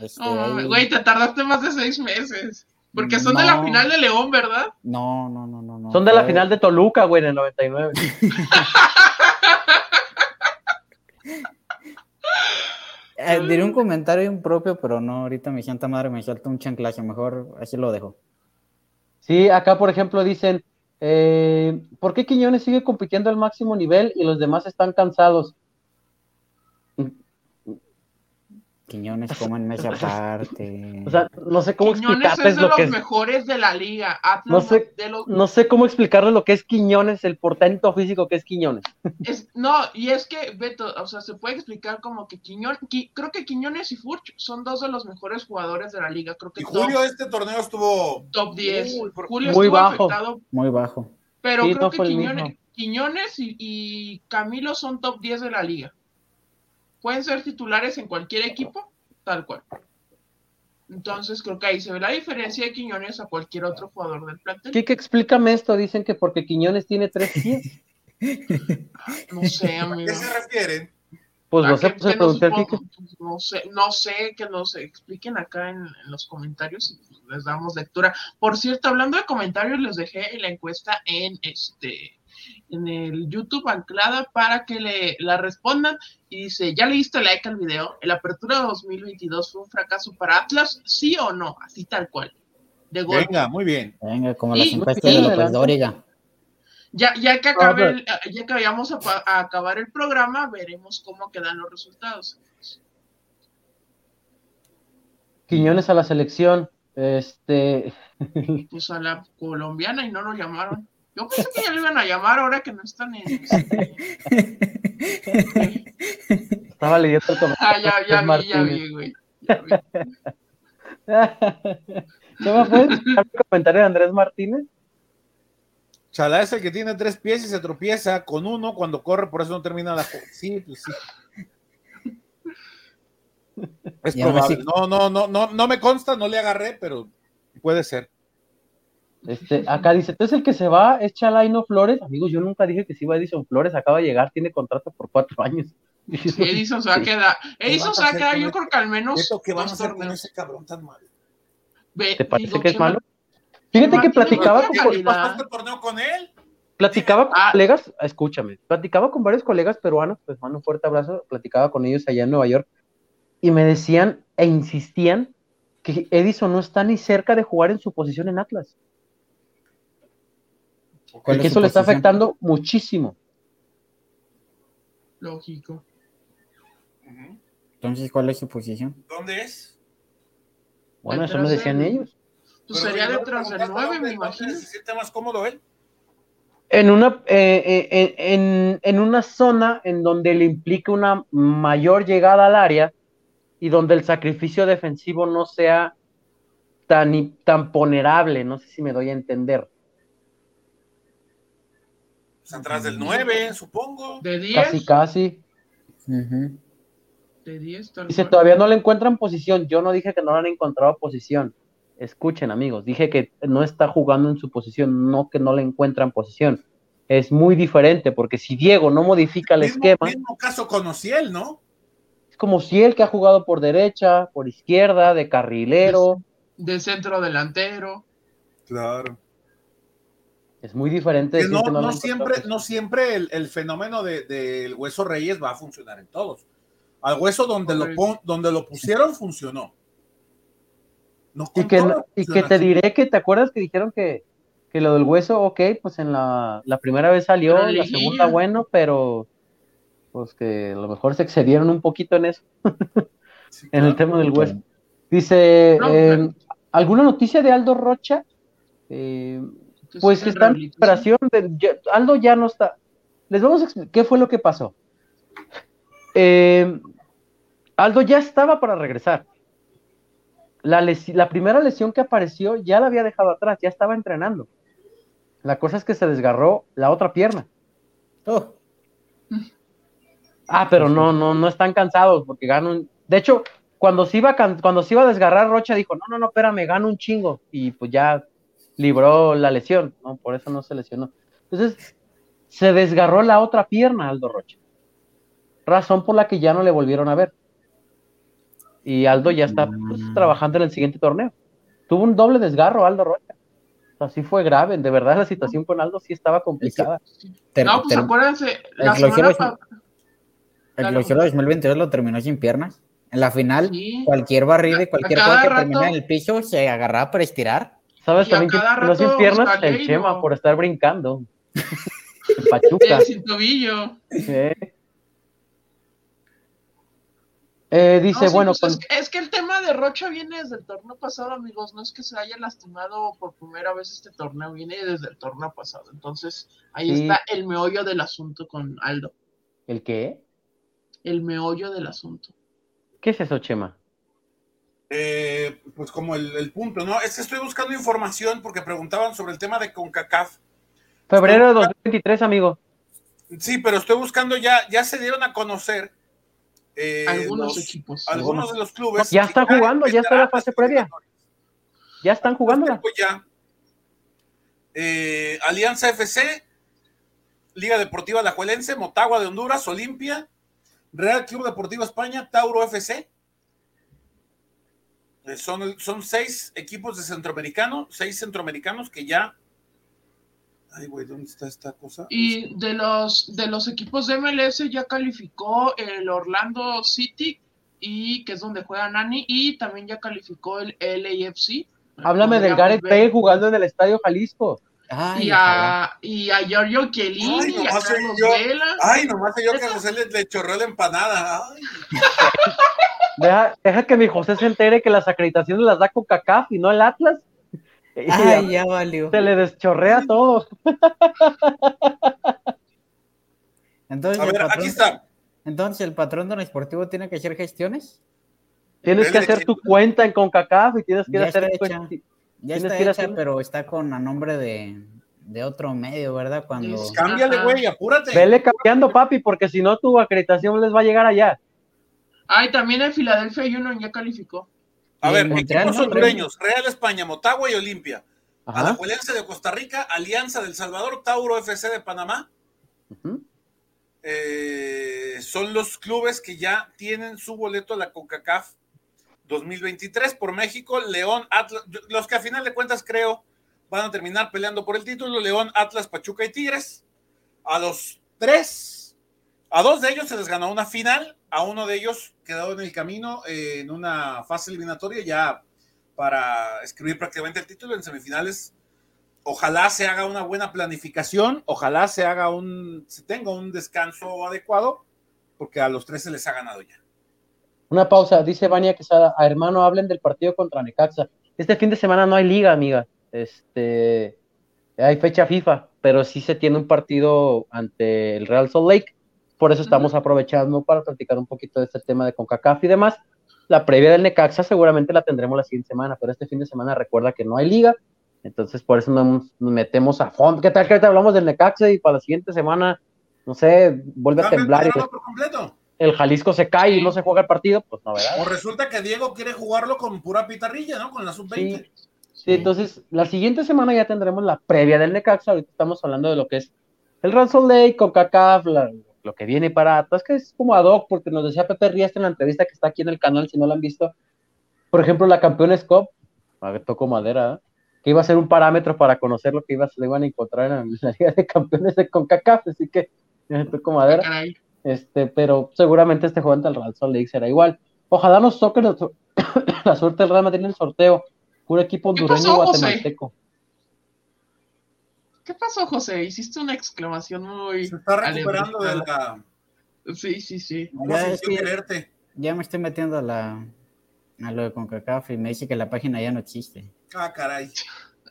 Este, ahí- güey, te tardaste más de seis meses. Porque son de la final de León, ¿verdad? No, no, no, no, no. Son de la final de Toluca, güey, en el 99. Eh, diré un comentario impropio, pero no, ahorita mi santa madre me salta un chanclaje, mejor así lo dejo. Sí, acá por ejemplo dicen, eh, ¿por qué Quiñones sigue compitiendo al máximo nivel y los demás están cansados? Quiñones, cómanme esa parte. O sea, no sé cómo Quiñones explicarles es de lo los que es. mejores de la liga. Atlas No sé. de los No sé cómo explicarles lo que es Quiñones, el portento físico que es Quiñones. Es- no, y es que, Beto, o sea, se puede explicar como que Quiñones, creo que Quiñones y Furch son dos de los mejores jugadores de la liga. Creo que Y top, Julio este torneo estuvo top 10. Muy por- Julio muy estuvo bajo. afectado, Muy bajo. pero Sí, creo no que Quiñones. Quiñones y, y Camilo son top 10 de la liga. Pueden ser titulares en cualquier equipo, tal cual. Entonces creo que ahí se ve la diferencia de Quiñones a cualquier otro jugador del plantel. Kike, explícame esto. Dicen que porque Quiñones tiene tres pies. No sé, ¿A amigo. qué se refieren? Pues no sé, que- pues que nos no sé, no sé, que nos expliquen acá en, en los comentarios y pues, les damos lectura. Por cierto, hablando de comentarios, les dejé la encuesta en este en el YouTube anclada para que le la respondan y dice, ¿ya le diste like al video? ¿El Apertura 2022 fue un fracaso para Atlas? ¿Sí o no? Así tal cual. De golpe. Venga, muy bien. Venga, como las encuestas de López. Dóriga. Ya, ya que acabe Ah, el- ya que vayamos a, acabar el programa, veremos cómo quedan los resultados. Quiñones a la selección. Este, pues a la colombiana y no lo llamaron. Yo pensé que ya lo iban a llamar ahora que no están en. estaba leyendo el comentario. Ah, ya, ya vi, ya vi, güey. ya vi. Chema, ¿puedes explicar el comentario de Andrés Martínez? Chalá es el que tiene tres pies y se tropieza con uno cuando corre, por eso no termina la. Sí, pues sí. Es probable. No, no, no, no, no me consta, no le agarré, pero puede ser. Este, acá dice, entonces el que se va es Chalaino Flores. Amigos, yo nunca dije que se iba Edison Flores, acaba de llegar, tiene contrato por cuatro años. Sí, Edison se va a quedar. Edison se va a quedar, yo creo que al menos. Esto que vamos dos a hacer con ese cabrón tan malo. Ve, ¿Te parece digo, que es malo? Fíjate que platicaba con, tiene ¿Qué calidad. pasó este torneo con él? platicaba con Ah. colegas, escúchame, platicaba con varios colegas peruanos, pues mando un fuerte abrazo, platicaba con ellos allá en Nueva York, y me decían e insistían que Edison no está ni cerca de jugar en su posición en Atlas, ¿Cuál es eso le está afectando muchísimo. Lógico. Entonces, ¿cuál es su posición? ¿Dónde es? Bueno, eso me Detrás decían ellos. Pues Pero sería detrás del preguntaste 9, dónde- me imagino. Se siente más cómodo él. En una, eh, eh, en, en una zona en donde le implique una mayor llegada al área y donde el sacrificio defensivo no sea tan, tan ponerable, no sé si me doy a entender. Pues atrás del 9, supongo. De 10. Casi, casi. De 10, tal Dice, cual. todavía no le encuentran posición. Yo no dije que no le han encontrado posición. Escuchen, amigos, dije que no está jugando en su posición, no que no le encuentran posición. Es muy diferente, porque si Diego no modifica el mismo, esquema, mismo caso con Ociel, ¿no? es como si él que ha jugado por derecha, por izquierda, de carrilero, De centro delantero. Claro. Es muy diferente. Que no, no siempre, no siempre el, el fenómeno del de, del hueso Reyes va a funcionar en todos. Al hueso donde lo, Correcto. donde lo pusieron funcionó. No Y que, y que te diré que te acuerdas que dijeron que, que lo del hueso, ok, pues en la, la primera vez salió, la liguilla. segunda bueno, pero pues que a lo mejor se excedieron un poquito en eso, Sí, en el tema del hueso. Dice, No, eh, pero- ¿alguna noticia de Aldo Rocha? Eh, Entonces, pues que está en recuperación. de- ya- Aldo ya no está. Les vamos a explicar qué fue lo que pasó. Eh, Aldo ya estaba para regresar. la, la primera lesión que apareció ya la había dejado atrás, ya estaba entrenando. La cosa es que se desgarró la otra pierna. Oh. Ah, pero no, no, no están cansados porque ganan. De hecho, cuando se iba cuando se iba a desgarrar Rocha dijo, no, no, no, espérame, gano un chingo. Y pues ya libró la lesión, ¿no? Por eso no se lesionó. Entonces, se desgarró la otra pierna Aldo Rocha. Razón por la que ya no le volvieron a ver. Y Aldo ya está pues, Mm. trabajando en el siguiente torneo. Tuvo un doble desgarro Aldo Rocha. Así fue grave. De verdad, la situación con Aldo sí estaba complicada. Ter- no, pues acuérdense, la el semana el claro. clausura 2022 lo terminó sin piernas. En la final, Sí. cualquier barrida y cualquier cosa que rato- termina en el piso se agarraba para estirar. ¿Sabes Y también que no sin piernas? El Chema no. por estar brincando. En Pachuca. el sin tobillo. Eh. Eh, dice, No, sí, bueno, pues con- es, que, es que el tema de Rocha viene desde el torneo pasado, amigos. No es que se haya lastimado por primera vez este torneo, viene desde el torneo pasado. Entonces, ahí Sí. está el meollo del asunto con Aldo. ¿el qué? El meollo del asunto. ¿Qué es eso, Chema? Eh, pues como el, el punto, ¿no? Es que estoy buscando información porque preguntaban sobre el tema de CONCACAF. Febrero de 2023, amigo. Sí, pero estoy buscando ya, ya se dieron a conocer eh, Algunos los- equipos. algunos de los clubes. Ya que está jugando, ya está la fase previa. Ya están. Pues ya. Eh, Alianza FC, Liga Deportiva Alajuelense, Motagua de Honduras, Olimpia, Real Club Deportivo España, Tauro FC. Son, son seis equipos de centroamericano, seis centroamericanos que ya. Ay, güey, ¿dónde está esta cosa? Y de los, de los equipos de MLS ya calificó el Orlando City, y que es donde juega Nani, y también ya calificó el LAFC. Háblame del Gareth Bale jugando en el Estadio Jalisco. Ay, y a, y a Giorgio Chiellini, Ay, y a Carlos yo. Vela. Ay, nomás yo que a José le, le chorreó la empanada. Ay. Deja, deja que mi José se entere que las acreditaciones las da con CACAF y no el Atlas. Y Ay, ya valió. se le deschorrea todo. Entonces, A el ver, patrón, aquí está. entonces, ¿el patrón de un esportivo tiene que hacer gestiones? Tienes que hacer tu cuenta en CONCACAF y tienes que Ya hacer hecha. Ya Tienes está que ir hecha, haciendo- pero está con a nombre de, de otro medio, ¿verdad? Cuando... Es- Cámbiale, güey, apúrate. Vele cambiando, papi, porque si no tu acreditación les va a llegar allá. Ay, también en Filadelfia Union ya calificó. A Y ver, Montreal, equipos ¿no? hondureños, Real España, Motagua y Olimpia. Ajá. Alajuelense de Costa Rica, Alianza del Salvador, Tauro FC de Panamá. Eh, son los clubes que ya tienen su boleto a la CONCACAF 2023 por México, León, Atlas, los que a final de cuentas creo van a terminar peleando por el título, León, Atlas, Pachuca y Tigres. A los tres, a dos de ellos se les ganó una final, a uno de ellos quedó en el camino eh, en una fase eliminatoria ya para escribir prácticamente el título en semifinales ojalá se haga una buena planificación, ojalá se haga un, se tenga un descanso adecuado, porque a los tres se les ha ganado ya. Una pausa, dice Vania Quesada, a hermano hablen del partido contra Necaxa. Este fin de semana no hay liga, amiga. Este, hay fecha FIFA, pero sí se tiene un partido ante el Real Salt Lake. Por eso estamos aprovechando para platicar un poquito de este tema de CONCACAF y demás. La previa del Necaxa seguramente la tendremos la siguiente semana, pero este fin de semana recuerda que no hay liga. Entonces, por eso nos, nos metemos a fondo. ¿Qué tal que ahorita hablamos del Necaxa y para la siguiente semana, no sé, vuelve a el temblar y completo. el Jalisco se cae y no se juega el partido? Pues no, ¿verdad? O resulta que Diego quiere jugarlo con pura pitarrilla, ¿no? Con la sub-20. Sí, entonces la siguiente semana ya tendremos la previa del Necaxa. Ahorita estamos hablando de lo que es el Ransom Lake, con CACAF, la- lo que viene para Atlas, que es como ad hoc, porque nos decía Pepe Riestra en la entrevista que está aquí en el canal, si no la han visto. Por ejemplo, la Campeones Cup, a ver, toco madera, ¿eh? que iba a ser un parámetro para conocer lo que iba, se iban a encontrar en la Liga de Campeones de CONCACAF, así que toco madera. Caray. Este, pero seguramente este juego ante el Real Salt Lake será igual. Ojalá nos toque la, su- la suerte del Real Madrid en el sorteo. Puro equipo ¿Qué hondureño pasó, José? ¿Qué pasó, José? Hiciste una exclamación muy. Se está recuperando de la. Sí, sí, sí. ¿Cómo Ya, es que-? Ya me estoy metiendo a, la, a lo de CONCACAF y me dice que la página ya no existe. Ah, caray.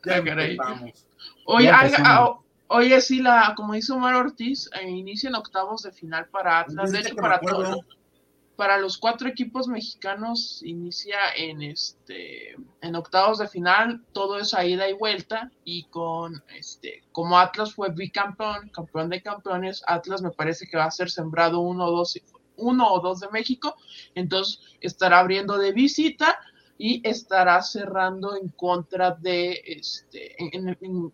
Ya Ah, caray. empezamos. Oye, Ya ah, oye, sí, la, como dice Omar Ortiz, eh, inician octavos de final para Atlas. De hecho, para, acuerdo. Para los cuatro equipos mexicanos inicia en este en octavos de final, todo es ida y vuelta y con este como Atlas fue bicampeón, campeón de campeones, Atlas me parece que va a ser sembrado uno o dos uno o dos de México, entonces estará abriendo de visita y estará cerrando en contra de este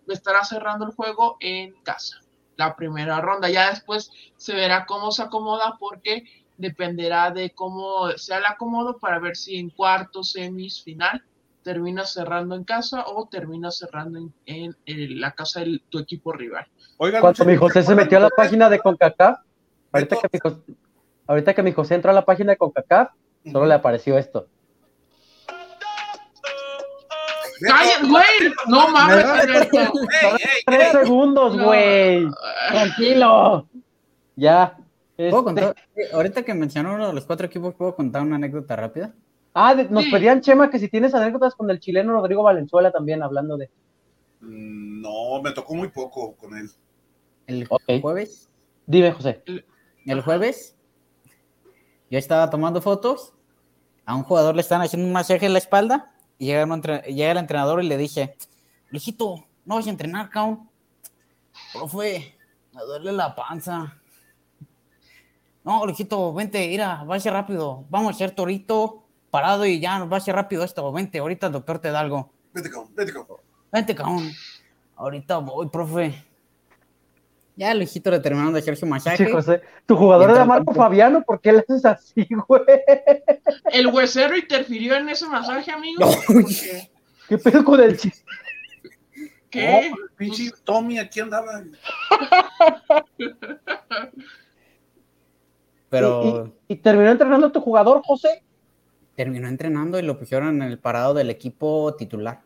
estará cerrando el juego en casa la primera ronda. Ya después se verá cómo se acomoda porque dependerá de cómo sea el acomodo para ver si en cuarto, semis, final termina cerrando en casa o termina cerrando en, la casa de tu equipo rival. Oiga, Cuando mi José se metió a la página de CONCACAF, ahorita que, mi José, ahorita que mi José entró a la página de CONCACAF, solo le apareció esto. ¡Cállate, güey! ¡No mames, Alberto! Tres segundos, güey. Tranquilo. Ya. Este, eh, ahorita que mencionó uno de los cuatro equipos, ¿puedo contar una anécdota rápida? Ah, nos pedían, Chema, que si tienes anécdotas con el chileno Rodrigo Valenzuela también, hablando de. Mm, no, me tocó muy poco con él. ¿El jueves? Dime, José. El jueves, yo estaba tomando fotos, a un jugador le están haciendo un masaje en la espalda, y llega, llega el entrenador y le dije, Luisito, no vas a entrenar, cabrón. Profe, me duele la panza. No, Luisito, vente, mira, va a ser rápido. Vamos a hacer torito parado y ya, va a ser rápido esto. Vente, ahorita el doctor te da algo. Vente, cabrón, vente, cabrón. Vente, cabrón. Ahorita voy, profe. Ya, Luisito le terminaron de hacer su masaje. Sí, José. Tu jugador era Marco Fabiano, ¿por qué le haces así, güey? El huesero interfirió en ese masaje, amigo. ¿Qué pedo con el chiste? ¿Qué? Oh, pinche Tommy, aquí andaba. Pero. ¿Y, terminó entrenando tu jugador, José? Terminó entrenando y lo pusieron en el parado del equipo titular.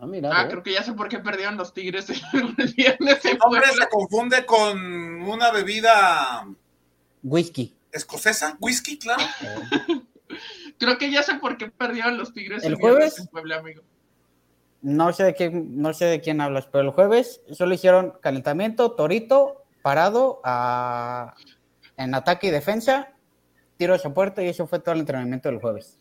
Ah, mira, ah creo que ya sé por qué perdieron los Tigres el viernes. El hombre se confunde con una bebida. Whisky. ¿Escocesa? ¿Whisky? Claro. creo que ya sé por qué perdieron los Tigres el, jueves. amigo. No sé, de quién, no sé de quién hablas, pero el jueves solo hicieron calentamiento, torito, parado a en ataque y defensa, tiro a puerta y eso fue todo el entrenamiento del jueves.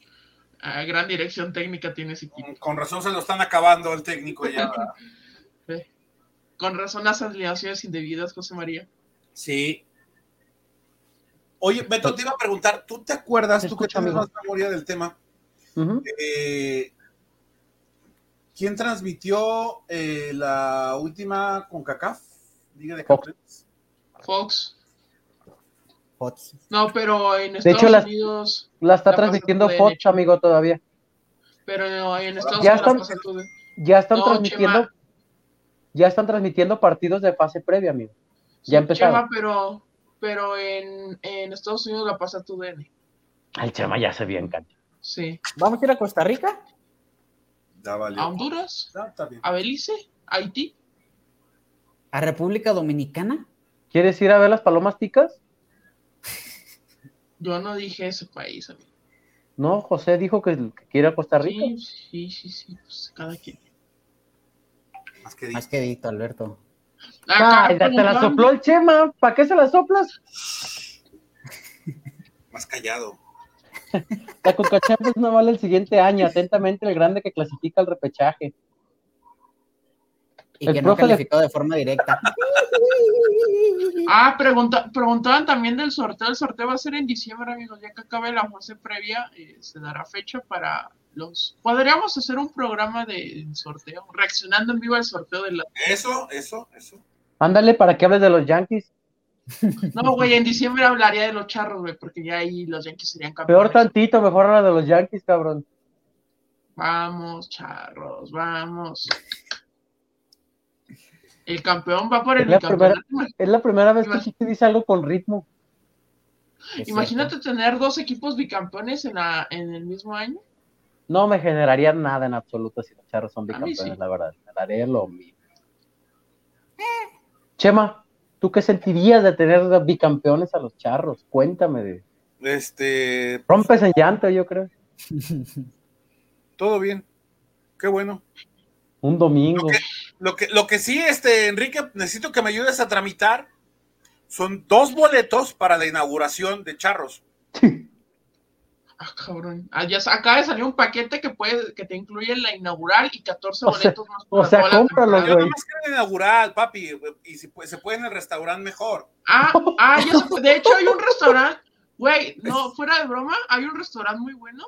Ah, gran dirección técnica tiene ese equipo. Con razón se lo están acabando el técnico ya. Con razón las alineaciones indebidas, José María. Sí. Oye, Beto, te iba a preguntar, ¿tú te acuerdas, tú que tienes más memoria del tema? Eh, ¿Quién transmitió eh, la última con CACAF? Liga de Fox. Fox. No, pero en Estados de hecho, Unidos. La, está transmitiendo Fox, amigo, todavía. Pero en Estados ya Unidos. Están, ya están transmitiendo. Ya están transmitiendo partidos de fase previa, amigo. Ya empezaron. pero, pero en, en, Estados Unidos la pasa tu DN. Al Chema ya se vio en cancha. Sí. ¿Vamos a ir a Costa Rica? ¿A Honduras? ¿A Belice? ¿A Haití? ¿A República Dominicana? ¿Quieres ir a ver las palomas ticas? Yo no dije ese país, amigo. No, José dijo que, quiere a Costa Rica. Sí, sí, sí, pues cada quien. Más que, Más que dito, Alberto. Ah, te la sopló el Chema. ¿Para qué se la soplas? Más callado. La Coca no vale el siguiente año. Atentamente el grande que clasifica el repechaje. Y que no calificó de forma directa. Ah, pregunta, preguntaban también del sorteo. El sorteo va a ser en diciembre, amigos. Ya que acabe la fase previa, eh, se dará fecha para los. Podríamos hacer un programa de sorteo, reaccionando en vivo al sorteo de la. Eso, eso, eso. Ándale para que hables de los Yankees. No, güey, en diciembre hablaría de los charros, güey, porque ya ahí los Yankees serían campeones. Peor tantito, mejor habla de los Yankees, cabrón. Vamos, charros, vamos. El campeón va por el es es la primera vez que te dice algo con ritmo. Imagínate tener dos equipos bicampeones en, la, en el mismo año. No me generaría nada en absoluto si los charros son bicampeones, la verdad. Me daría lo mismo. Chema, ¿tú qué sentirías de tener bicampeones a los charros? Cuéntame de. Este. Rompes en llanto, yo creo. Todo bien. Qué bueno. Un domingo. Lo que, lo que, sí, este, Enrique, necesito que me ayudes a tramitar. Son dos boletos para la inauguración de Charros. Ah, cabrón. Ah, ya, acaba de salir un paquete que puede, que te incluye la inaugural y 14 O sea- boletos más o sea, cómpralo. Yo nomás quiero la inaugural, papi, y si puede- se puede en el restaurante mejor. Ah, ah, ya se. De hecho, hay un restaurante, güey, no, fuera de broma, hay un restaurante muy bueno.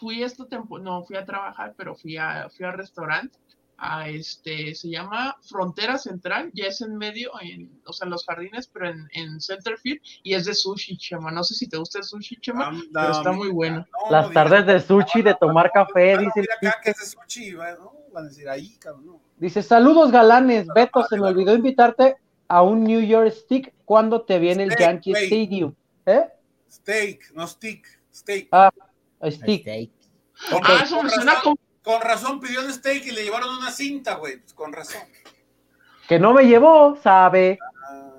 Fui esta temporada, no fui a trabajar, pero fui a, fui al restaurante. A este, se llama Frontera Central, ya es en medio, en, o sea, en los jardines, pero en, en Centerfield, y es de sushi, Chema. No sé si te gusta el sushi, Chema, Anda, pero está muy bueno. no, Las tardes de sushi, de tomar café, no, dice el mira acá que es de sushi, va, no, van a decir ahí, cabrón. Dice, saludos galanes, Beto, se me olvidó invitarte a un New York Stick cuando te viene el Steak, Yankee. Stadium. ¿Eh? Steak, no stick, steak. Ah, Stick. Steak. Con, Ah, eso me suena como. Con razón pidió un steak y le llevaron una cinta, güey. Pues con razón. Que no me llevó, sabe. Ah.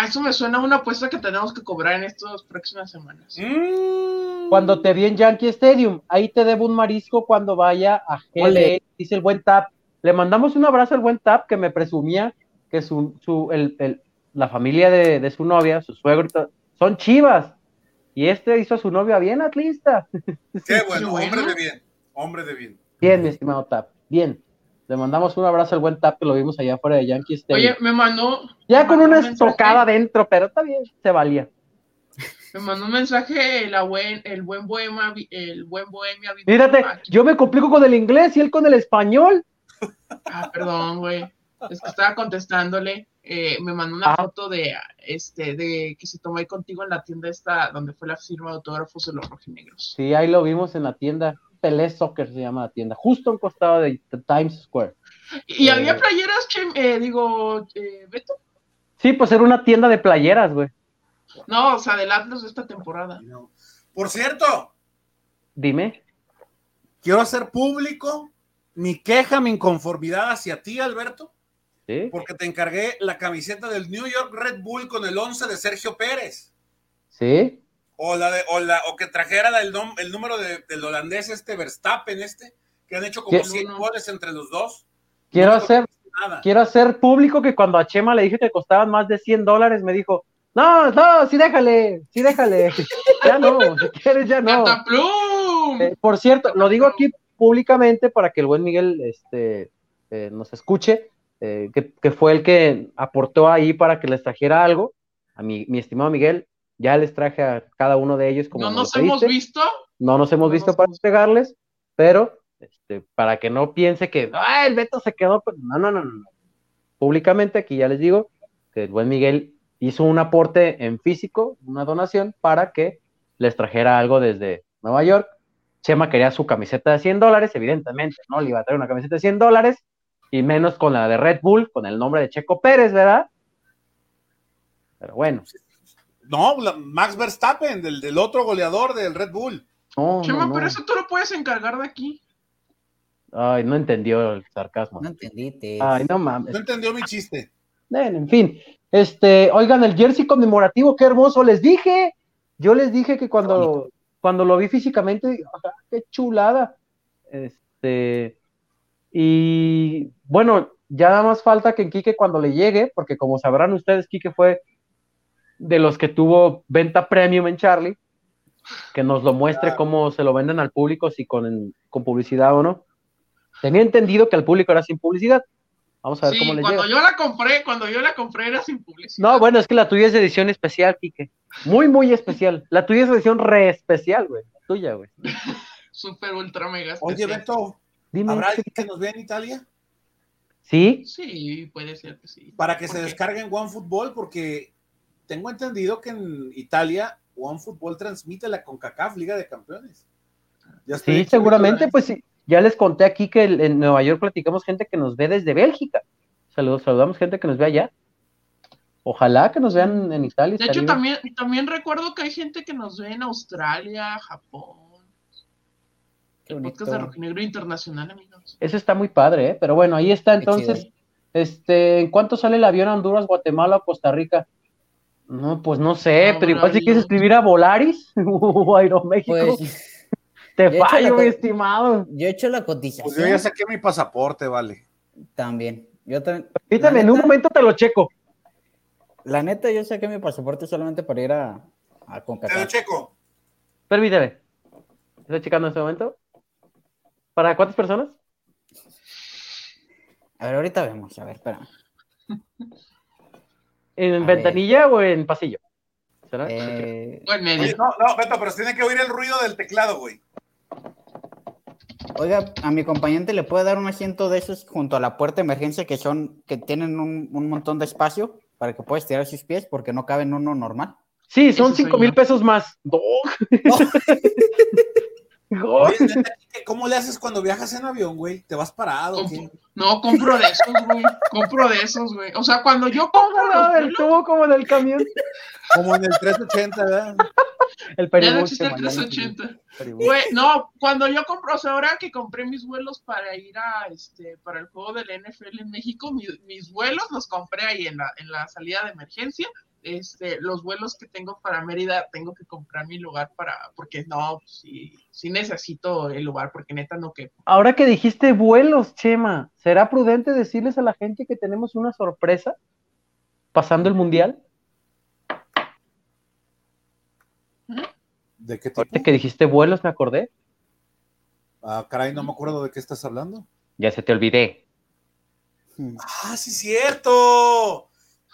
a Eso me suena a una apuesta que tenemos que cobrar en estas próximas semanas. Mm. Cuando te vi en Yankee Stadium, ahí te debo un marisco cuando vaya a GL, dice el buen Tap. Le mandamos un abrazo al buen Tap que me presumía que su, su el, el- la familia de, de su novia, su suegro, y todo, son chivas. Y este hizo a su novia bien atlista. Qué bueno, bueno. hombre de bien. Hombre de bien. Bien, mi estimado Tap, bien. Le mandamos un abrazo al buen Tap que lo vimos allá afuera de Yankee Stadium. Oye, me mandó. ya me con mandó una estocada adentro, pero está bien, se valía. Me mandó un mensaje la buen, el buen bohemia, el buen bohemia. Mírate, Ah, yo me complico con el inglés y él con el español. Ah, perdón, güey. Es que estaba contestándole. eh, me mandó una Ah. foto de este de que se tomó ahí contigo en la tienda esta donde fue la firma de autógrafos de los rojinegros. Sí, ahí lo vimos en la tienda. Pelé Soccer se llama la tienda, justo a un costado de Times Square. Y Eh. había playeras, Chem- eh, digo, eh, Beto. Sí, pues era una tienda de playeras, güey. No, o sea, del Atlas de esta temporada. No. Por cierto, Dime. quiero hacer público mi queja, mi inconformidad hacia ti, Alberto, Sí, porque te encargué la camiseta del New York Red Bull con el 11 de Sergio Pérez. sí. O, la de, o, la, o que trajera el, nom- el número de- del holandés este Verstappen este, que han hecho como ¿Qué? 100 goles entre los dos. Quiero No, hacer, Nada. quiero hacer público que cuando a Chema le dije que costaban más de 100 dólares, me dijo, no, no, sí déjale, sí déjale. ya no, si quieres ya no. Eh, por cierto, lo digo aquí públicamente para que el buen Miguel este, eh, nos escuche, eh, que, que fue el que aportó ahí para que les trajera algo. A mi, mi estimado Miguel, ya les traje a cada uno de ellos como no nos hemos visto. No nos hemos no visto nos para hemos- entregarles, pero este, para que no piense que "Ah, el Beto se quedó. con-". No, no, no, no. Públicamente aquí ya les digo que el buen Miguel hizo un aporte en físico, una donación, para que les trajera algo desde Nueva York. Chema quería su camiseta de 100 dólares, evidentemente, no le iba a traer una camiseta de 100 dólares, y menos con la de Red Bull, con el nombre de Checo Pérez, ¿verdad? Pero bueno, No, la- Max Verstappen, del, del otro goleador del Red Bull. no, Chema, no, no. pero eso tú lo puedes encargar de aquí. Ay, no entendió el sarcasmo. No entendiste. Ay, no mames. No entendió mi chiste. Bueno, en fin, este, oigan, el jersey conmemorativo, qué hermoso, les dije, yo les dije que cuando, cuando lo vi físicamente, ajá, qué chulada, este, y bueno, ya nada más falta que en Quique cuando le llegue, porque como sabrán ustedes, Quique fue de los que tuvo venta premium en Charlie, que nos lo muestre cómo se lo venden al público, si con, con publicidad o no. Tenía entendido que al público era sin publicidad. Vamos a ver Sí, cómo le cuando llega. yo la compré, cuando yo la compré era sin publicidad. No, bueno, es que la tuya es de edición especial, Quique. Muy, muy especial. La tuya es edición re especial, güey. La tuya, güey. Super ultra mega Oye, especial. Beto, Dime. ¿habrá alguien que nos vea en Italia? ¿Sí? Sí, puede ser que sí. Para que se ¿Por qué? descarguen OneFootball, porque tengo entendido que en Italia OneFootball transmite la CONCACAF Liga de Campeones. Ya Sí, seguramente, en- pues sí. Ya les conté aquí que en Nueva York platicamos gente que nos ve desde Bélgica. Saludos, saludamos gente que nos ve allá. Ojalá que nos vean en Italia. De hecho, también, también recuerdo que hay gente que nos ve en Australia, Japón. Qué El bonito. podcast de Rojinegro Internacional, amigos. Eso está muy padre, ¿eh? Pero bueno, ahí está entonces. Este, ¿en cuánto sale el avión a Honduras, Guatemala o Costa Rica? No, pues no sé, No, pero igual si quieres escribir a Volaris o Aeroméxico, Pues te fallo, mi estimado. yo he hecho la cotización Pues yo ya saqué mi pasaporte, vale. también. Yo también. Permítame, en un momento te lo checo. La neta, yo saqué mi pasaporte solamente para ir a, a Te lo checo. Permíteme. Estoy checando en este momento. ¿Para cuántas personas? A ver, ahorita vemos. A ver, espérame. ¿En A ventanilla o en pasillo? ¿Será? Eh, O en medio. Oye, no, no, Beto, pero se tiene que oír el ruido del teclado, güey. oiga, a mi compañente le puede dar un asiento de esos junto a la puerta de emergencia que son, que tienen un, un montón de espacio para que pueda estirar sus pies porque no cabe en uno normal. Sí, son cinco mil yo. pesos más. No. No. ¿cómo le haces cuando viajas en avión, güey? ¿Te vas parado? qué? No, compro de esos, güey. Compro de esos, güey. O sea, cuando yo compro No, el vuelos, tubo como en el camión. Como en el 380, ¿verdad? El ya no el mañana. 380. Peribuche. Güey, no, cuando yo compro, o sea, ahora que compré mis vuelos para ir a, este, para el juego del NFL en México, mi- mis vuelos los compré ahí en la, en la salida de emergencia. Este, los vuelos que tengo para Mérida, tengo que comprar mi lugar para, porque no, pues, sí, sí necesito el lugar, porque neta no que Ahora que dijiste vuelos, Chema, ¿será prudente decirles a la gente que tenemos una sorpresa pasando el mundial? ¿De qué tipo? Ahorita que dijiste vuelos, me acordé. Ah, caray, no me acuerdo de qué estás hablando. Ya se te olvidé. Ah, sí, cierto.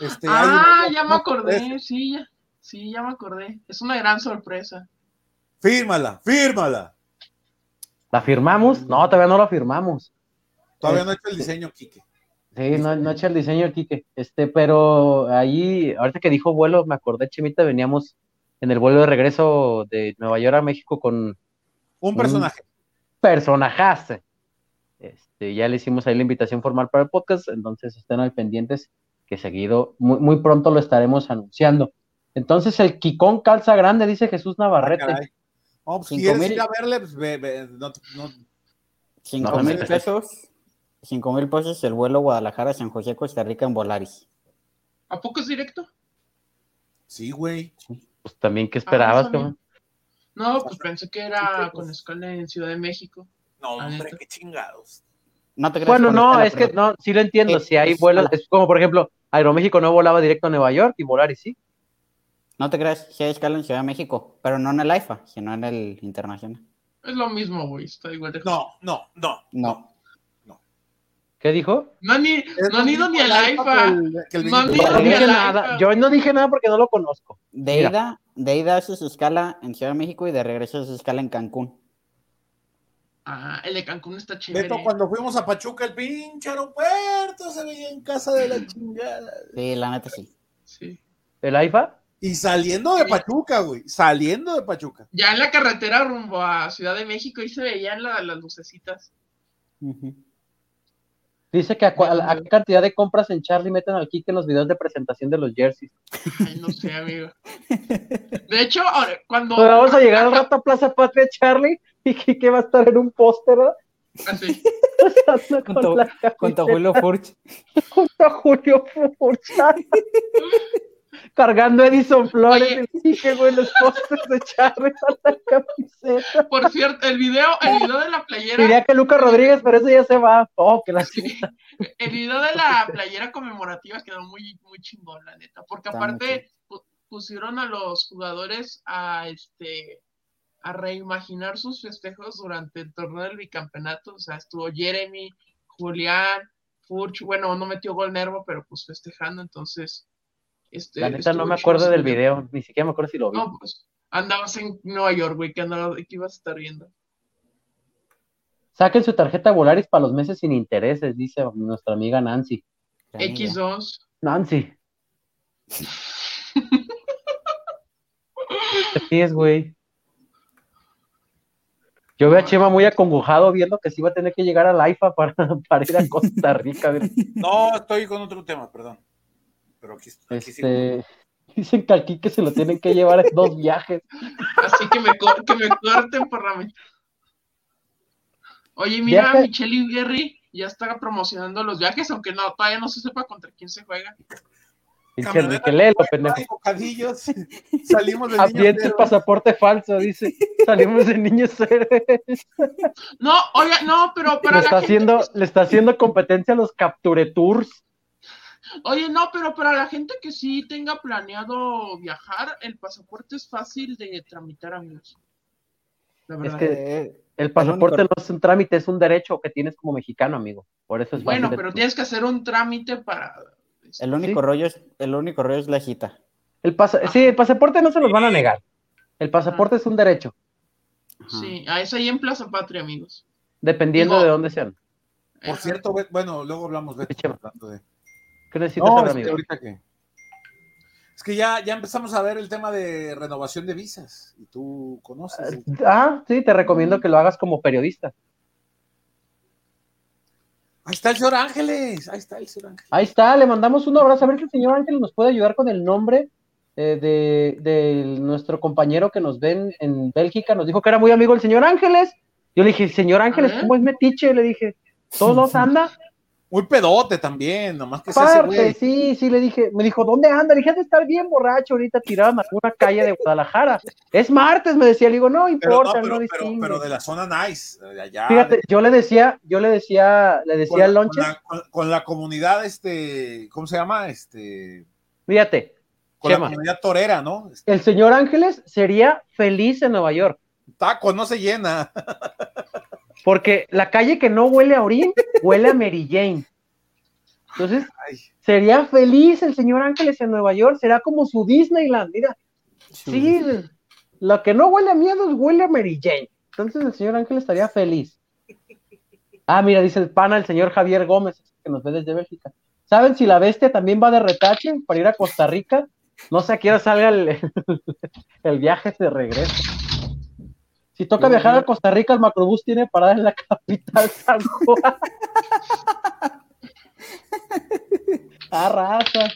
Este, Ah, hay- ya me acordé, sí, ya, sí, ya me acordé. Es una gran sorpresa. Fírmala, fírmala. ¿La firmamos? No, todavía no la firmamos. Todavía no he hecho el diseño, Quique. Sí, no, no echa el diseño Quique. Este, pero ahí, ahorita que dijo vuelo, me acordé, Chemita, veníamos en el vuelo de regreso de Nueva York a México con Un personaje. personajas. Este, ya le hicimos ahí la invitación formal para el podcast, entonces estén al pendientes que seguido, muy, muy pronto lo estaremos anunciando. Entonces el Kikón calza grande, dice Jesús Ah, Navarrete. No, pues, si Cinco quieres mil. ir a verle, pues no, no- Cinco No, mil pesos. Cinco mil pesos el vuelo Guadalajara, San José, Costa Rica en Volaris. ¿A poco es directo? sí, güey. pues también, ¿qué esperabas? Ah, cabrón? No, pues pensé que era con escala en Ciudad de México. No, Ah, hombre, qué chingados. No te creas Bueno, no, es que no, sí lo entiendo, si hay vuelos, es como por ejemplo, Aeroméxico no volaba directo a Nueva York y Volaris sí. No te creas, sí hay escala en Ciudad de México, pero no en el AIFA, sino en el internacional. Es lo mismo, güey. Está igual de. No, no, no. No. ¿Qué dijo? No, ni, Es no han ido ni al el AIFA AIFA. que el- que el No han ido ni al nada, yo no dije nada porque no lo conozco. De Mira. ida, de ida hace su escala en Ciudad de México y de regreso hace su escala en Cancún. Ah, el de Cancún está chévere. Beto, cuando fuimos a Pachuca, el pinche aeropuerto se veía en casa de la chingada. Sí, la neta sí. Sí. ¿El AIFA? Y saliendo de Sí. Pachuca, güey. Saliendo de Pachuca. Ya en la carretera rumbo a Ciudad de México ahí se veían la- las lucecitas. Dice que a, qué cantidad de compras en Charlie meten al Kike en los videos de presentación de los jerseys. Ay, no sé, amigo. De hecho, ahora, cuando. Pues vamos a llegar al rato a Plaza Patria, Charlie, y Kike va a estar en un póster, ¿verdad? Así. Pasando con Junto- la Junto a camiseta Julio Furch. junto a Julio Furcha. Cargando Edison Flores, Kike, güey, los pósters de Charlie a la camiseta. Por cierto, el video, el video de la playera. Diría que Lucas Rodríguez, pero eso ya se va. Oh, que la chingada. El video de la playera conmemorativa quedó muy, muy chingón, la neta. Porque aparte pu- pusieron a los jugadores a este a reimaginar sus festejos durante el torneo del bicampeonato. O sea, estuvo Jeremy, Julián, Furch, bueno, no metió gol Nervo, pero pues festejando, entonces. Este, La neta no me acuerdo del video, ni siquiera me acuerdo si lo vi. No, pues andabas en Nueva York, güey, que andabas, que ibas a estar viendo. Saquen su tarjeta Volaris para los meses sin intereses, dice nuestra amiga Nancy. Gran idea. X2. Nancy. ¿Qué pies, güey? Yo veo a Chema muy acongojado viendo que sí va a tener que llegar al IFA para, para ir a Costa Rica. No, estoy con otro tema, perdón. Pero aquí, aquí. Este, dicen que al Quique se lo tienen que llevar en dos viajes. Así que me, que me corten por la mitad. Oye, mira, Viaje- Michelle y Gary ya está promocionando los viajes, aunque no, todavía no se sepa contra quién se juega. Dice Camioneta Enrique Lelo, con pendejo. Bocadillos. Salimos Ambiente cero. pasaporte falso, dice. Salimos de niños héroes. No, oiga, no, pero Le para está la gente, haciendo, le está haciendo competencia a los Capture Tours. oye, no, pero para la gente que sí tenga planeado viajar, el pasaporte es fácil de tramitar, amigos. Es que el pasaporte no es un trámite, es un derecho que tienes como mexicano, amigo. Por eso es Bueno, pero tienes que hacer un trámite para. El único rollo es, el único rollo es la cita. El sí, el pasaporte no se los van a negar. El pasaporte es un derecho. Sí, a es ahí en Plaza Patria, amigos. Dependiendo de dónde sean. Por cierto, bueno, luego hablamos de, de... ¿Qué necesitas no, amigo? ahorita que es que ya, ya empezamos a ver el tema de renovación de visas y tú conoces. Ah, sí, te recomiendo que lo hagas como periodista. Ahí está el señor Ángeles, ahí está el señor Ángeles. Ahí está, le mandamos un abrazo. A ver si el señor Ángeles nos puede ayudar con el nombre eh, de, nuestro compañero que nos ven en Bélgica. Nos dijo que era muy amigo el señor Ángeles. Yo le dije, señor Ángeles, ¿cómo es metiche? Le dije, ¿todos anda? Muy pedote también, nomás que Parte, sí, sí, le dije, me dijo, ¿dónde anda? Le dije, de estar bien borracho ahorita tirado en alguna calle de Guadalajara. Es martes, me decía, le digo, no importa, pero, no, pero, pero, de la zona nice, allá. Fíjate, yo le decía, yo le decía, le decía al Lonches. Con, la, comunidad, este, ¿cómo se llama? Este. Fíjate. Con la comunidad torera, ¿no? El señor Ángeles sería feliz en Nueva York. Taco, no se llena. Porque la calle que no huele a orín, huele a Mary Jane. Entonces, sería feliz el señor Ángeles en Nueva York, será como su Disneyland, mira. Sí, lo que no huele a miedos huele a Mary Jane. Entonces el señor Ángeles estaría feliz. Ah, mira, dice el pana el señor Javier Gómez, que nos ve desde Bélgica. ¿Saben si la bestia también va de retache para ir a Costa Rica? No sé a qué hora salga el, el viaje de regreso. Si toca viajar a Costa Rica, el macrobús tiene parada en la capital San Juan. Arrasa.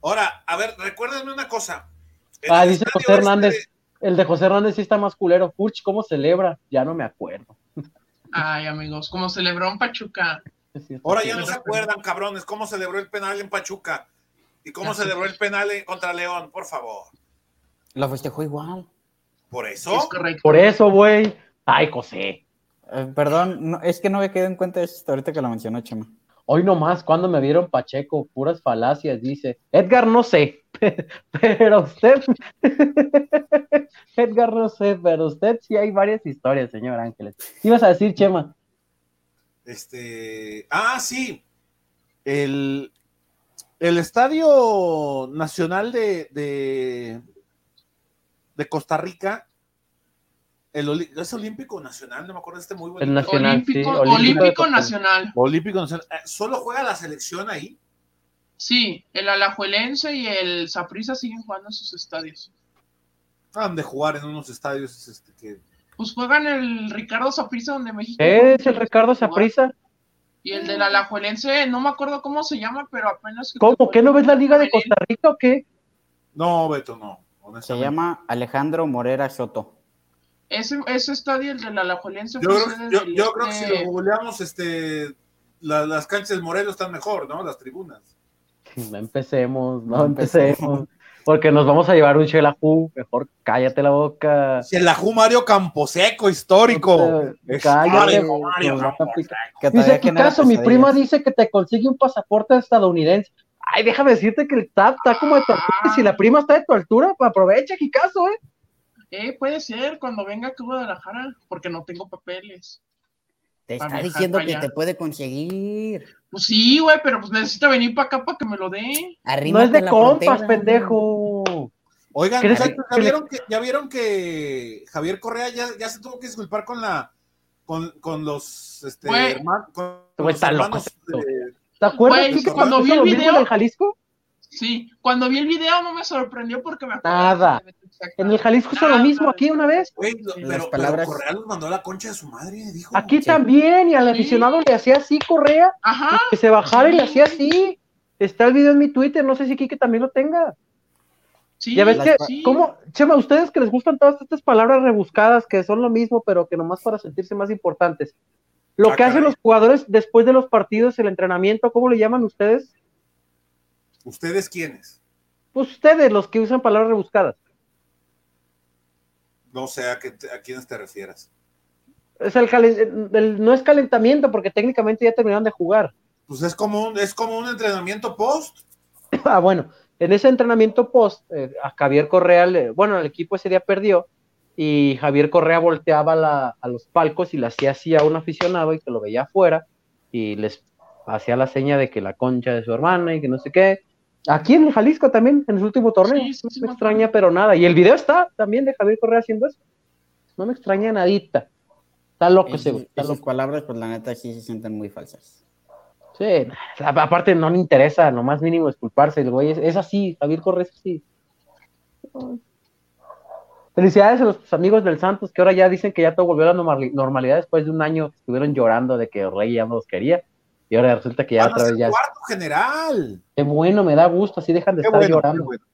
Ahora, a ver, recuérdenme una cosa. ah, dice José Hernández. Este el de José Hernández sí está más culero. Furch, ¿cómo celebra? Ya no me acuerdo. Ay, amigos, ¿cómo celebró en Pachuca? Ahora ya no se acuerdan, cabrones, cómo celebró el penal en Pachuca y cómo celebró el penal contra León, por favor. Lo festejó igual. ¿Por eso? Por eso, güey. Ay, José. Eh, perdón, es que no me quedé en cuenta de esto ahorita que lo mencionó, Chema. Hoy nomás, cuando me vieron Pacheco, puras falacias, dice. Edgar, no sé, pero usted, Edgar, no sé, pero usted sí hay varias historias, señor Ángeles. ¿Qué ibas a decir, Chema? Este, ah, sí, el, el Estadio Nacional de, de, de Costa Rica el, es Olímpico Nacional, no me acuerdo de este muy buen. nacional, Olímpico, Olímpico, Nacional. Olímpico Nacional. Eh, ¿Solo juega la selección ahí? Sí, el Alajuelense y el Saprissa siguen jugando en sus estadios. Han de jugar en unos estadios este, que. Pues juegan el Ricardo Saprissa donde México. Es el Ricardo Saprissa. Y el del Alajuelense, no me acuerdo cómo se llama, pero apenas. ¿Cómo? ¿Qué no ves la Liga de Costa Rica o qué? No, Beto, no. Se llama Alejandro Morera Soto. Ese, ese estadio, el de la Alajuelense. Yo, creo, yo, creo que si lo googleamos, este, las canchas del Morelos están mejor, ¿no? Las tribunas. No empecemos, no empecemos. Porque nos vamos a llevar un Shelahu, mejor cállate la boca. Shelahu Mario Camposeco, histórico. cállate. Mario, dice, ¿qué caso? Mi prima dice que te consigue un pasaporte estadounidense. Ay, déjame decirte que el TAP está como de tu altura. Si la prima está de tu altura, pues aprovecha, caso, ¿eh? Eh, puede ser cuando venga a Guadalajara, porque no tengo papeles. Te está diciendo que te puede conseguir. Pues sí, güey, pero pues necesita venir para acá para que me lo dé. no es de compas, pendejo. Oigan, ¿ya, vieron que, ¿ya vieron que Javier Correa ya, ya se tuvo que disculpar con la con, con los este hermanos, con los hermanos ¿Te acuerdas que cuando vi el video de Jalisco? Sí, cuando vi el video no me sorprendió porque me acuerdo Nada. En el Jalisco hizo lo mismo aquí una vez. pero, palabras... Correa nos mandó a la concha de su madre, dijo. Aquí también, y al aficionado le hacía así Correa. Ajá. Que se bajara y le hacía así. Está el video en mi Twitter, no sé si Kike también lo tenga. Sí, ya ves que, ¿cómo? Chema, ustedes que les gustan todas estas palabras rebuscadas que son lo mismo, pero que nomás para sentirse más importantes. Lo ah, que hacen los jugadores después de los partidos, el entrenamiento, ¿cómo le llaman ustedes? ¿Ustedes quiénes? Pues ustedes, los que usan palabras rebuscadas. No sé a, qué, a quiénes te refieras. Es el, no es calentamiento porque técnicamente ya terminaron de jugar. Pues es como un, es como un entrenamiento post. ah, bueno, en ese entrenamiento post, eh, a Javier Correa, bueno, el equipo ese día perdió y Javier Correa volteaba la- a los palcos y le hacía así a un aficionado y que lo veía afuera y les hacía la seña de que la concha de su hermana y que no sé qué. Aquí en el Jalisco también, en su último torneo. Sí, sí, no sí, me me extraña, pero nada. Y el video está también de Javier Correa haciendo eso. No me extraña nadita. Está loco ese güey. Loco. palabras, pues la neta sí se sienten muy falsas. Sí, aparte no le interesa, lo más mínimo disculparse. El güey es, es así, Javier Correa es así. Felicidades a los amigos del Santos que ahora ya dicen que ya todo volvió a la normali- normalidad después de un año estuvieron llorando de que Rey ya no los quería. Y ahora resulta que ya Van otra vez ya. cuarto general. Qué bueno, me da gusto, así dejan de Qué estar bueno, llorando. bueno.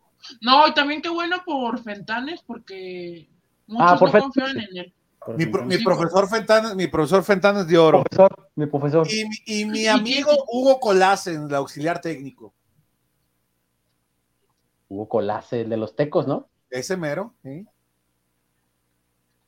No, y también qué bueno por Fentanes, porque muchos Ah, por no Fentanes, confían sí. en él. Mi, pro- mi entonces, profesor Fentanes, mi profesor Fentanes de oro. Profesor, mi profesor. Y, mi- y mi amigo Hugo Colasen, el auxiliar técnico. Hugo Colase, el de los tecos, ¿no? Ese mero. ¿sí?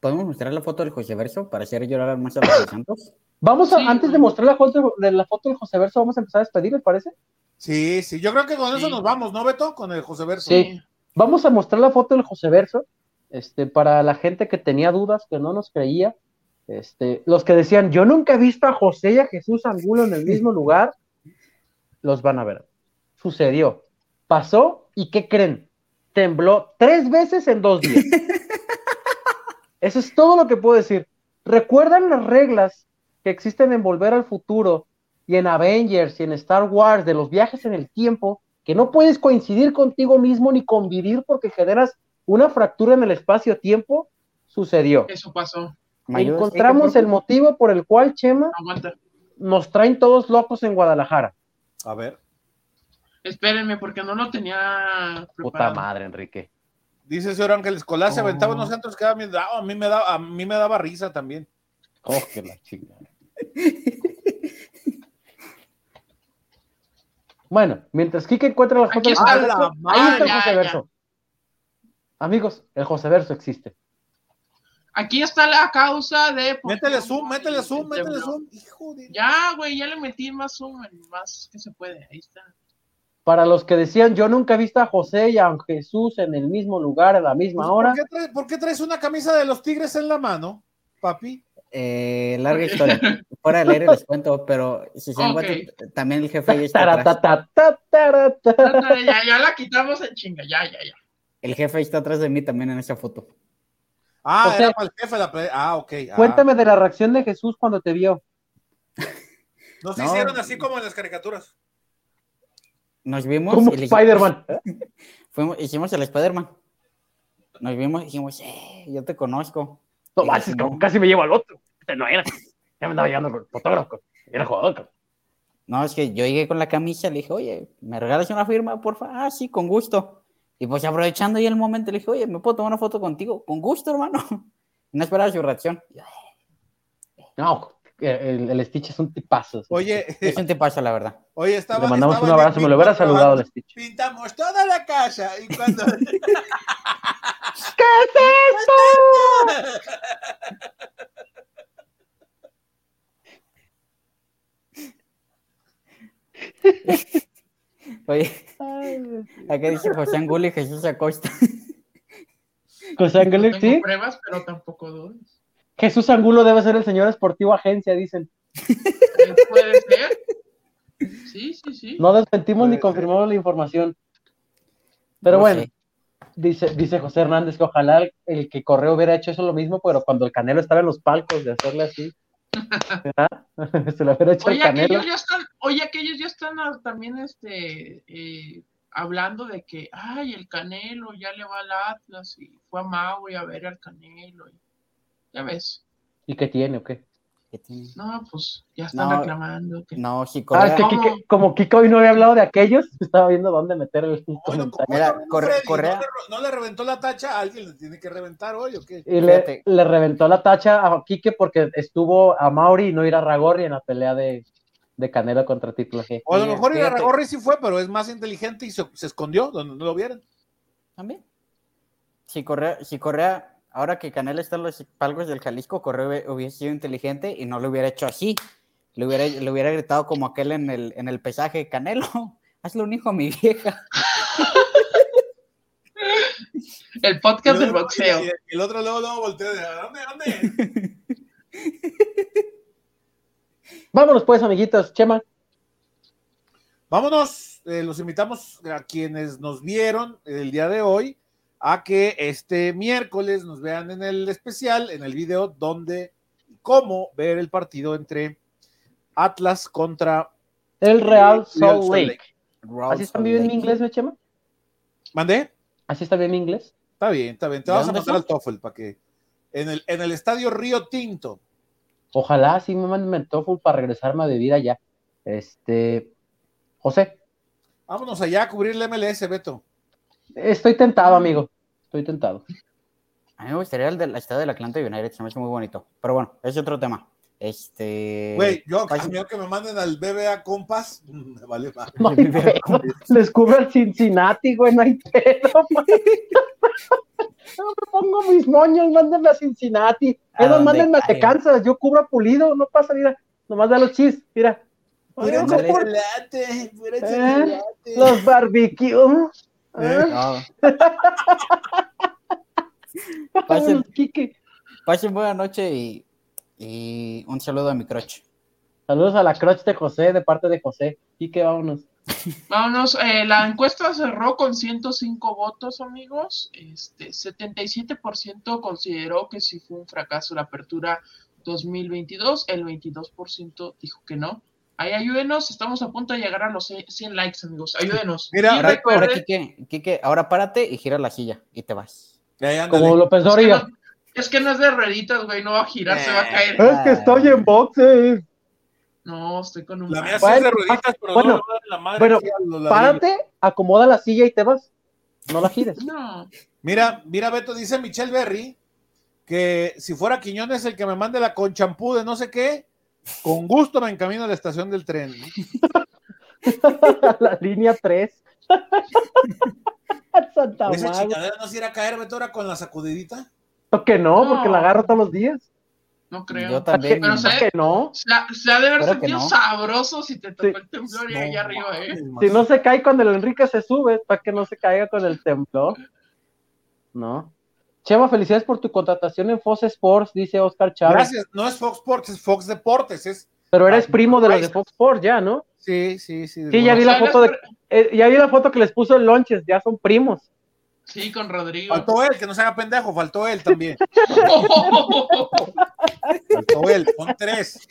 ¿Podemos mostrar la foto del José Verso para hacer llorar más a los de Santos? Vamos a, Sí, antes de mostrar la foto de la foto del José Verso, vamos a empezar a despedir, ¿les parece? Sí, sí. Yo creo que con eso nos vamos, ¿no, Beto? Con el José Verso. Sí. Vamos a mostrar la foto del José Verso, este, para la gente que tenía dudas, que no nos creía, este, los que decían, yo nunca he visto a José y a Jesús Angulo en el mismo lugar, los van a ver. Sucedió, pasó, ¿y qué creen? Tembló tres veces en dos días. Eso es todo lo que puedo decir. ¿Recuerdan las reglas que existen en Volver al Futuro y en Avengers y en Star Wars de los viajes en el tiempo? Que no puedes coincidir contigo mismo ni convivir porque generas una fractura en el espacio-tiempo. Sucedió. Eso pasó. Encontramos el motivo por el cual, Chema, Aguanta. nos traen todos locos en Guadalajara. A ver. Espérenme, porque no lo tenía Puta madre, Enrique. Dice el señor Ángeles Colás, se Oh. aventaba unos centros que daban miedo. Ah, a mí me daba, a mí me daba risa también. Oh, que la chingada. Bueno, mientras Kike encuentra la foto Aquí del está. José ¡A Verso, la ahí está el José ya. Verso. Amigos, el José Verso existe. Aquí está la causa de. Métele zoom, métele zoom, métele zoom. Hijo de. Ya, güey, ya le metí más zoom, más que se puede. Ahí está. Para los que decían, yo nunca he visto a José y a Jesús en el mismo lugar a la misma Pues, hora. ¿por, qué traes, por qué traes una camisa de los tigres en la mano, papi? Eh, larga historia. Fuera del aire les cuento, pero si se también el jefe ahí está atrás. Taratata, taratata. ya, ya la quitamos en chinga, ya, ya, ya. El jefe ahí está atrás de mí también en esa foto. Ah, O sea- era para el jefe la Ah, ok. ah. Cuéntame de la reacción de Jesús cuando te vio. No se No. hicieron así como en las caricaturas. Nos vimos Como Spider-Man. fuimos- hicimos el Spider-Man. Nos vimos y dijimos, eh, yo te conozco. No manches, como casi me llevo al otro. Este No era. Ya me andaba llegando con fotógrafo. Era jugador. No, es que yo llegué con la camisa, le dije, oye, ¿me regalas una firma, porfa? Ah, sí, con gusto. Y pues aprovechando ahí el momento, le dije, oye, ¿me puedo tomar una foto contigo? Con gusto, hermano. No esperaba su reacción. No, el, el Stitch es un tipazo. Oye, Es un tipazo, la verdad. oye, estaba. Le mandamos estaba un abrazo, me lo hubiera saludado el Stitch. Pintamos toda la casa y cuando. ¿Qué es esto? Oye, acá dice José Angulo y Jesús Acosta. José Angulo, No tengo sí. pruebas, pero tampoco dudas. Jesús Angulo debe ser el señor esportivo agencia, dicen. Puede ser. Sí, sí, sí. No desmentimos ni ser. confirmamos la información. Pero No bueno, sé. dice, dice José Hernández que ojalá el, el que correo hubiera hecho eso lo mismo, pero cuando el Canelo estaba en los palcos de hacerle así. ¿verdad? Se lo hubiera hecho el Oye, Canelo. aquellos ya están, oye, aquellos ya están ah, también este eh, hablando de que ay el Canelo ya le va al Atlas y fue a Maui a ver al Canelo. y- ya ves. ¿Y qué tiene o qué? ¿Qué tiene? No, pues ya están No. reclamando que No, si Ah, es que. Kike- como Kiko hoy no había hablado de aquellos, estaba viendo dónde meter el Bueno, comentario. como Mira, está Corre- Freddy, Correa- ¿no, le, no le reventó la tacha, alguien le tiene que reventar hoy o qué? Y le, reventó la tacha a Quique porque estuvo a Mauri y no ir a Ragorri en la pelea de, de Canelo contra Triple G. O a lo mejor fíjate. Irarragorri sí fue, pero es más inteligente y se, se escondió donde no lo vieran. también. Si Correa, si Correa, ahora que Canelo está en los palcos del Jalisco, Correa hubie- hubiese sido inteligente y no lo hubiera hecho así. Le hubiera, le hubiera gritado como aquel en el, en el pesaje, Canelo, hazle un hijo a mi vieja. El podcast del boxeo. Y, el otro luego, luego volteó de ¿dónde, dónde? Vámonos pues, amiguitos. Chema. Vámonos, eh, los invitamos a quienes nos vieron el día de hoy a que este miércoles nos vean en el especial, en el video, donde cómo ver el partido entre Atlas contra el Real Salt Lake. ¿Así está bien en inglés, ¿no, Chema? ¿Mandé? ¿Así está bien en inglés? Está bien, está bien. Te vas a mandar al TOEFL para que. En el, en el estadio Río Tinto. Ojalá sí me manden el TOEFL para regresarme a vivir allá. Este. José. Vámonos allá a cubrir el MLS, Beto. Estoy tentado, amigo. Estoy tentado. A mí me gustaría el del estadio del Atlanta United, se me hace muy bonito. Pero bueno, es otro tema. Este. Güey, yo a que me manden al BBA Compass, me vale más. Les cubre el Cincinnati, güey, no hay pedo, No me pongo mis moños, mándenme a Cincinnati. Esos mándenme a Kansas, yo cubro a Pulido, no pasa, mira. Nomás da los chis, mira. Chocolate, pura ¿Eh? Los barbecues. ¿Eh? No. Pasen, pasen buena noche y y un saludo a mi crotch. Saludos a la crotch de José, de parte de José. Quique, vámonos. Vámonos, eh, la encuesta cerró con 105 votos, amigos. Este 77% consideró que sí fue un fracaso la apertura 2022, el 22% dijo que no. Ahí ayúdenos, estamos a punto de llegar a los 100 likes, amigos. Ayúdenos. Mira, ahora, Quique, ahora párate y gira la silla y te vas. Como López Dóriga. Es que no es de rueditas, güey, no va a girar, se va a caer. Es que estoy en boxes. No, estoy con un. La mía sí es de rueditas, pero bueno, no la madre. Bueno, párate, acomoda la silla y te vas. No la gires. No. Mira, mira, Beto, dice Michelle Berry que si fuera Quiñones el que me mande la con champú de no sé qué, con gusto me encamino a la estación del tren. la línea 3. Santa Esa chingadera no se irá a caer, Beto, ahora con la sacudidita que no, porque la agarro todos los días. No creo. Yo también. Pero que no. Se ha, de haber sentido sabroso si te tocó el temblor y allá arriba, ¿eh? Si no se cae cuando el Enrique se sube, para que no se caiga con el temblor. No. Chema, felicidades por tu contratación en Fox Sports, dice Oscar Chávez. Gracias, no es Fox Sports, es Fox Deportes. Es... Pero eres primo de los de Fox Sports ya, ¿no? Sí, sí, sí. Sí, ya vi la foto de, eh, ya vi la foto que les puso el Lonches, ya son primos. Sí, con Rodrigo. Faltó él, que no se haga pendejo, faltó él también. faltó él, con tres.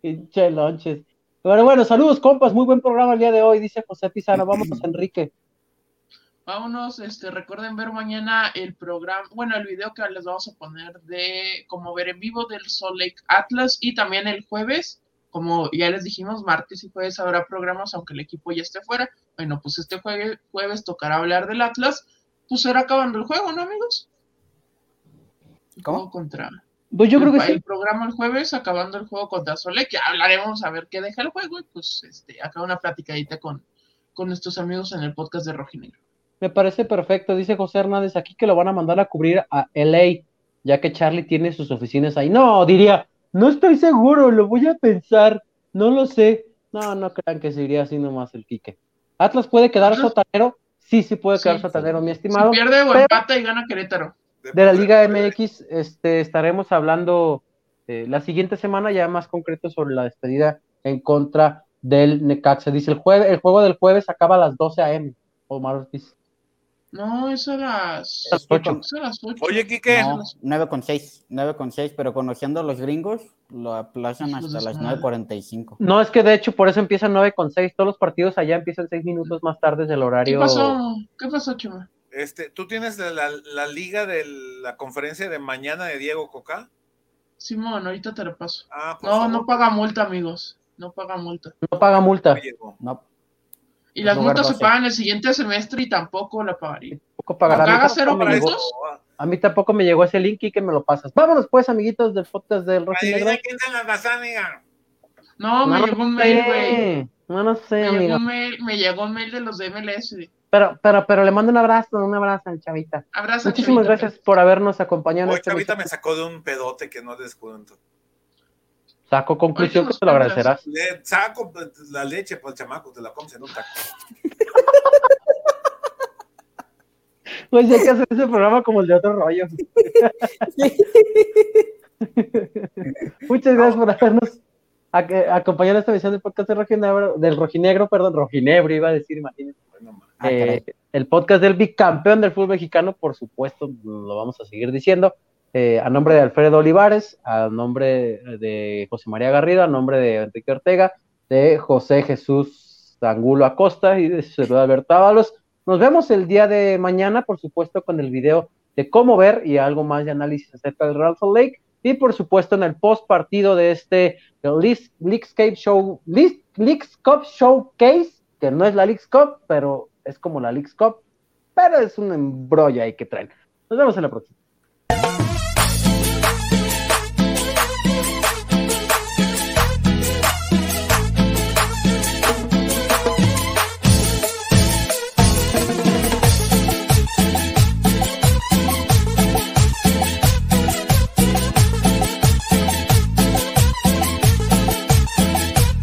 Pinche lonches. Pero bueno, saludos, compas, muy buen programa el día de hoy, dice José Pizano. Vámonos, Enrique. Vámonos, este, recuerden ver mañana el programa, bueno, el video que les vamos a poner de cómo ver en vivo del Salt Lake Atlas y también el jueves, como ya les dijimos, martes y jueves habrá programas, aunque el equipo ya esté fuera. Bueno, pues este jueves, jueves tocará hablar del Atlas pues era acabando el juego, ¿no, amigos? ¿Cómo? Contra. Pues yo creo que sí. El programa el jueves, acabando el juego contra Sole, que hablaremos a ver qué deja el juego y pues este, acá una platicadita con, con nuestros amigos en el podcast de Rojinegro. Me parece perfecto, dice José Hernández aquí que lo van a mandar a cubrir a LA, ya que Charlie tiene sus oficinas ahí. No, diría, no estoy seguro, lo voy a pensar, no lo sé. No, no crean que se iría así nomás el Quique. Atlas puede quedar sotanero sí, sí puede quedar satanero, mi estimado. Si pierde o empata y gana Querétaro. De la Liga MX este, estaremos hablando eh, la siguiente semana ya más concreto sobre la despedida en contra del Necaxa. Dice el jueves, el juego del jueves acaba a las 12 a.m. Omar Ortiz. No, es a las, 8. Oye, Kike. No, 9 con 6, 9 con 6, pero conociendo a los gringos, lo aplazan hasta las 9.45. No, es que de hecho por eso empiezan 9 con 6, todos los partidos allá empiezan 6 minutos más tarde del horario. ¿Qué pasó? ¿Qué pasó, Chuma? Este, ¿Tú tienes la, la, liga de la conferencia de mañana de Diego Coca? Simón, ahorita te lo paso. Ah, no, no paga multa, amigos. No paga multa. No paga multa. No. Y las multas se pagan el siguiente semestre y tampoco la pagaría. Tampoco pagará. cero A mí tampoco me llegó ese link y que me lo pasas. Vámonos pues, amiguitos del podcast del Rojo Negro. No, me llegó un mail, güey. No, no sé, me Llegó un mail, me llegó un mail de los de MLS. Pero, pero, pero le mando un abrazo, un abrazo al Chavita. Abrazo, Muchísimas gracias por habernos acompañado. Hoy este Chavita me sacó de un pedote que no descuento. Saco conclusión que te lo agradecerás. Le saco la leche para el chamaco, te la comes en un taco. Pues hay que hacer ese programa como el de otro rollo. Muchas gracias por habernos acompañado en esta edición del podcast del Rojinegro, del Rojinegro, perdón, Rojinegro iba a decir, imagínense. Eh, el podcast del bicampeón del fútbol mexicano, por supuesto, lo vamos a seguir diciendo. Eh, a nombre de Alfredo Olivares, a nombre de José María Garrido, a nombre de Enrique Ortega, de José Jesús Angulo Acosta y de José Alberto Ábalos. Nos vemos el día de mañana, por supuesto, con el video de cómo ver y algo más de análisis acerca del Salt Lake. Y por supuesto, en el post partido de este Leagues Show, Showcase, que no es la Leagues Cup, pero es como la Leagues Cup, pero es un embrollo ahí que traen. Nos vemos en la próxima.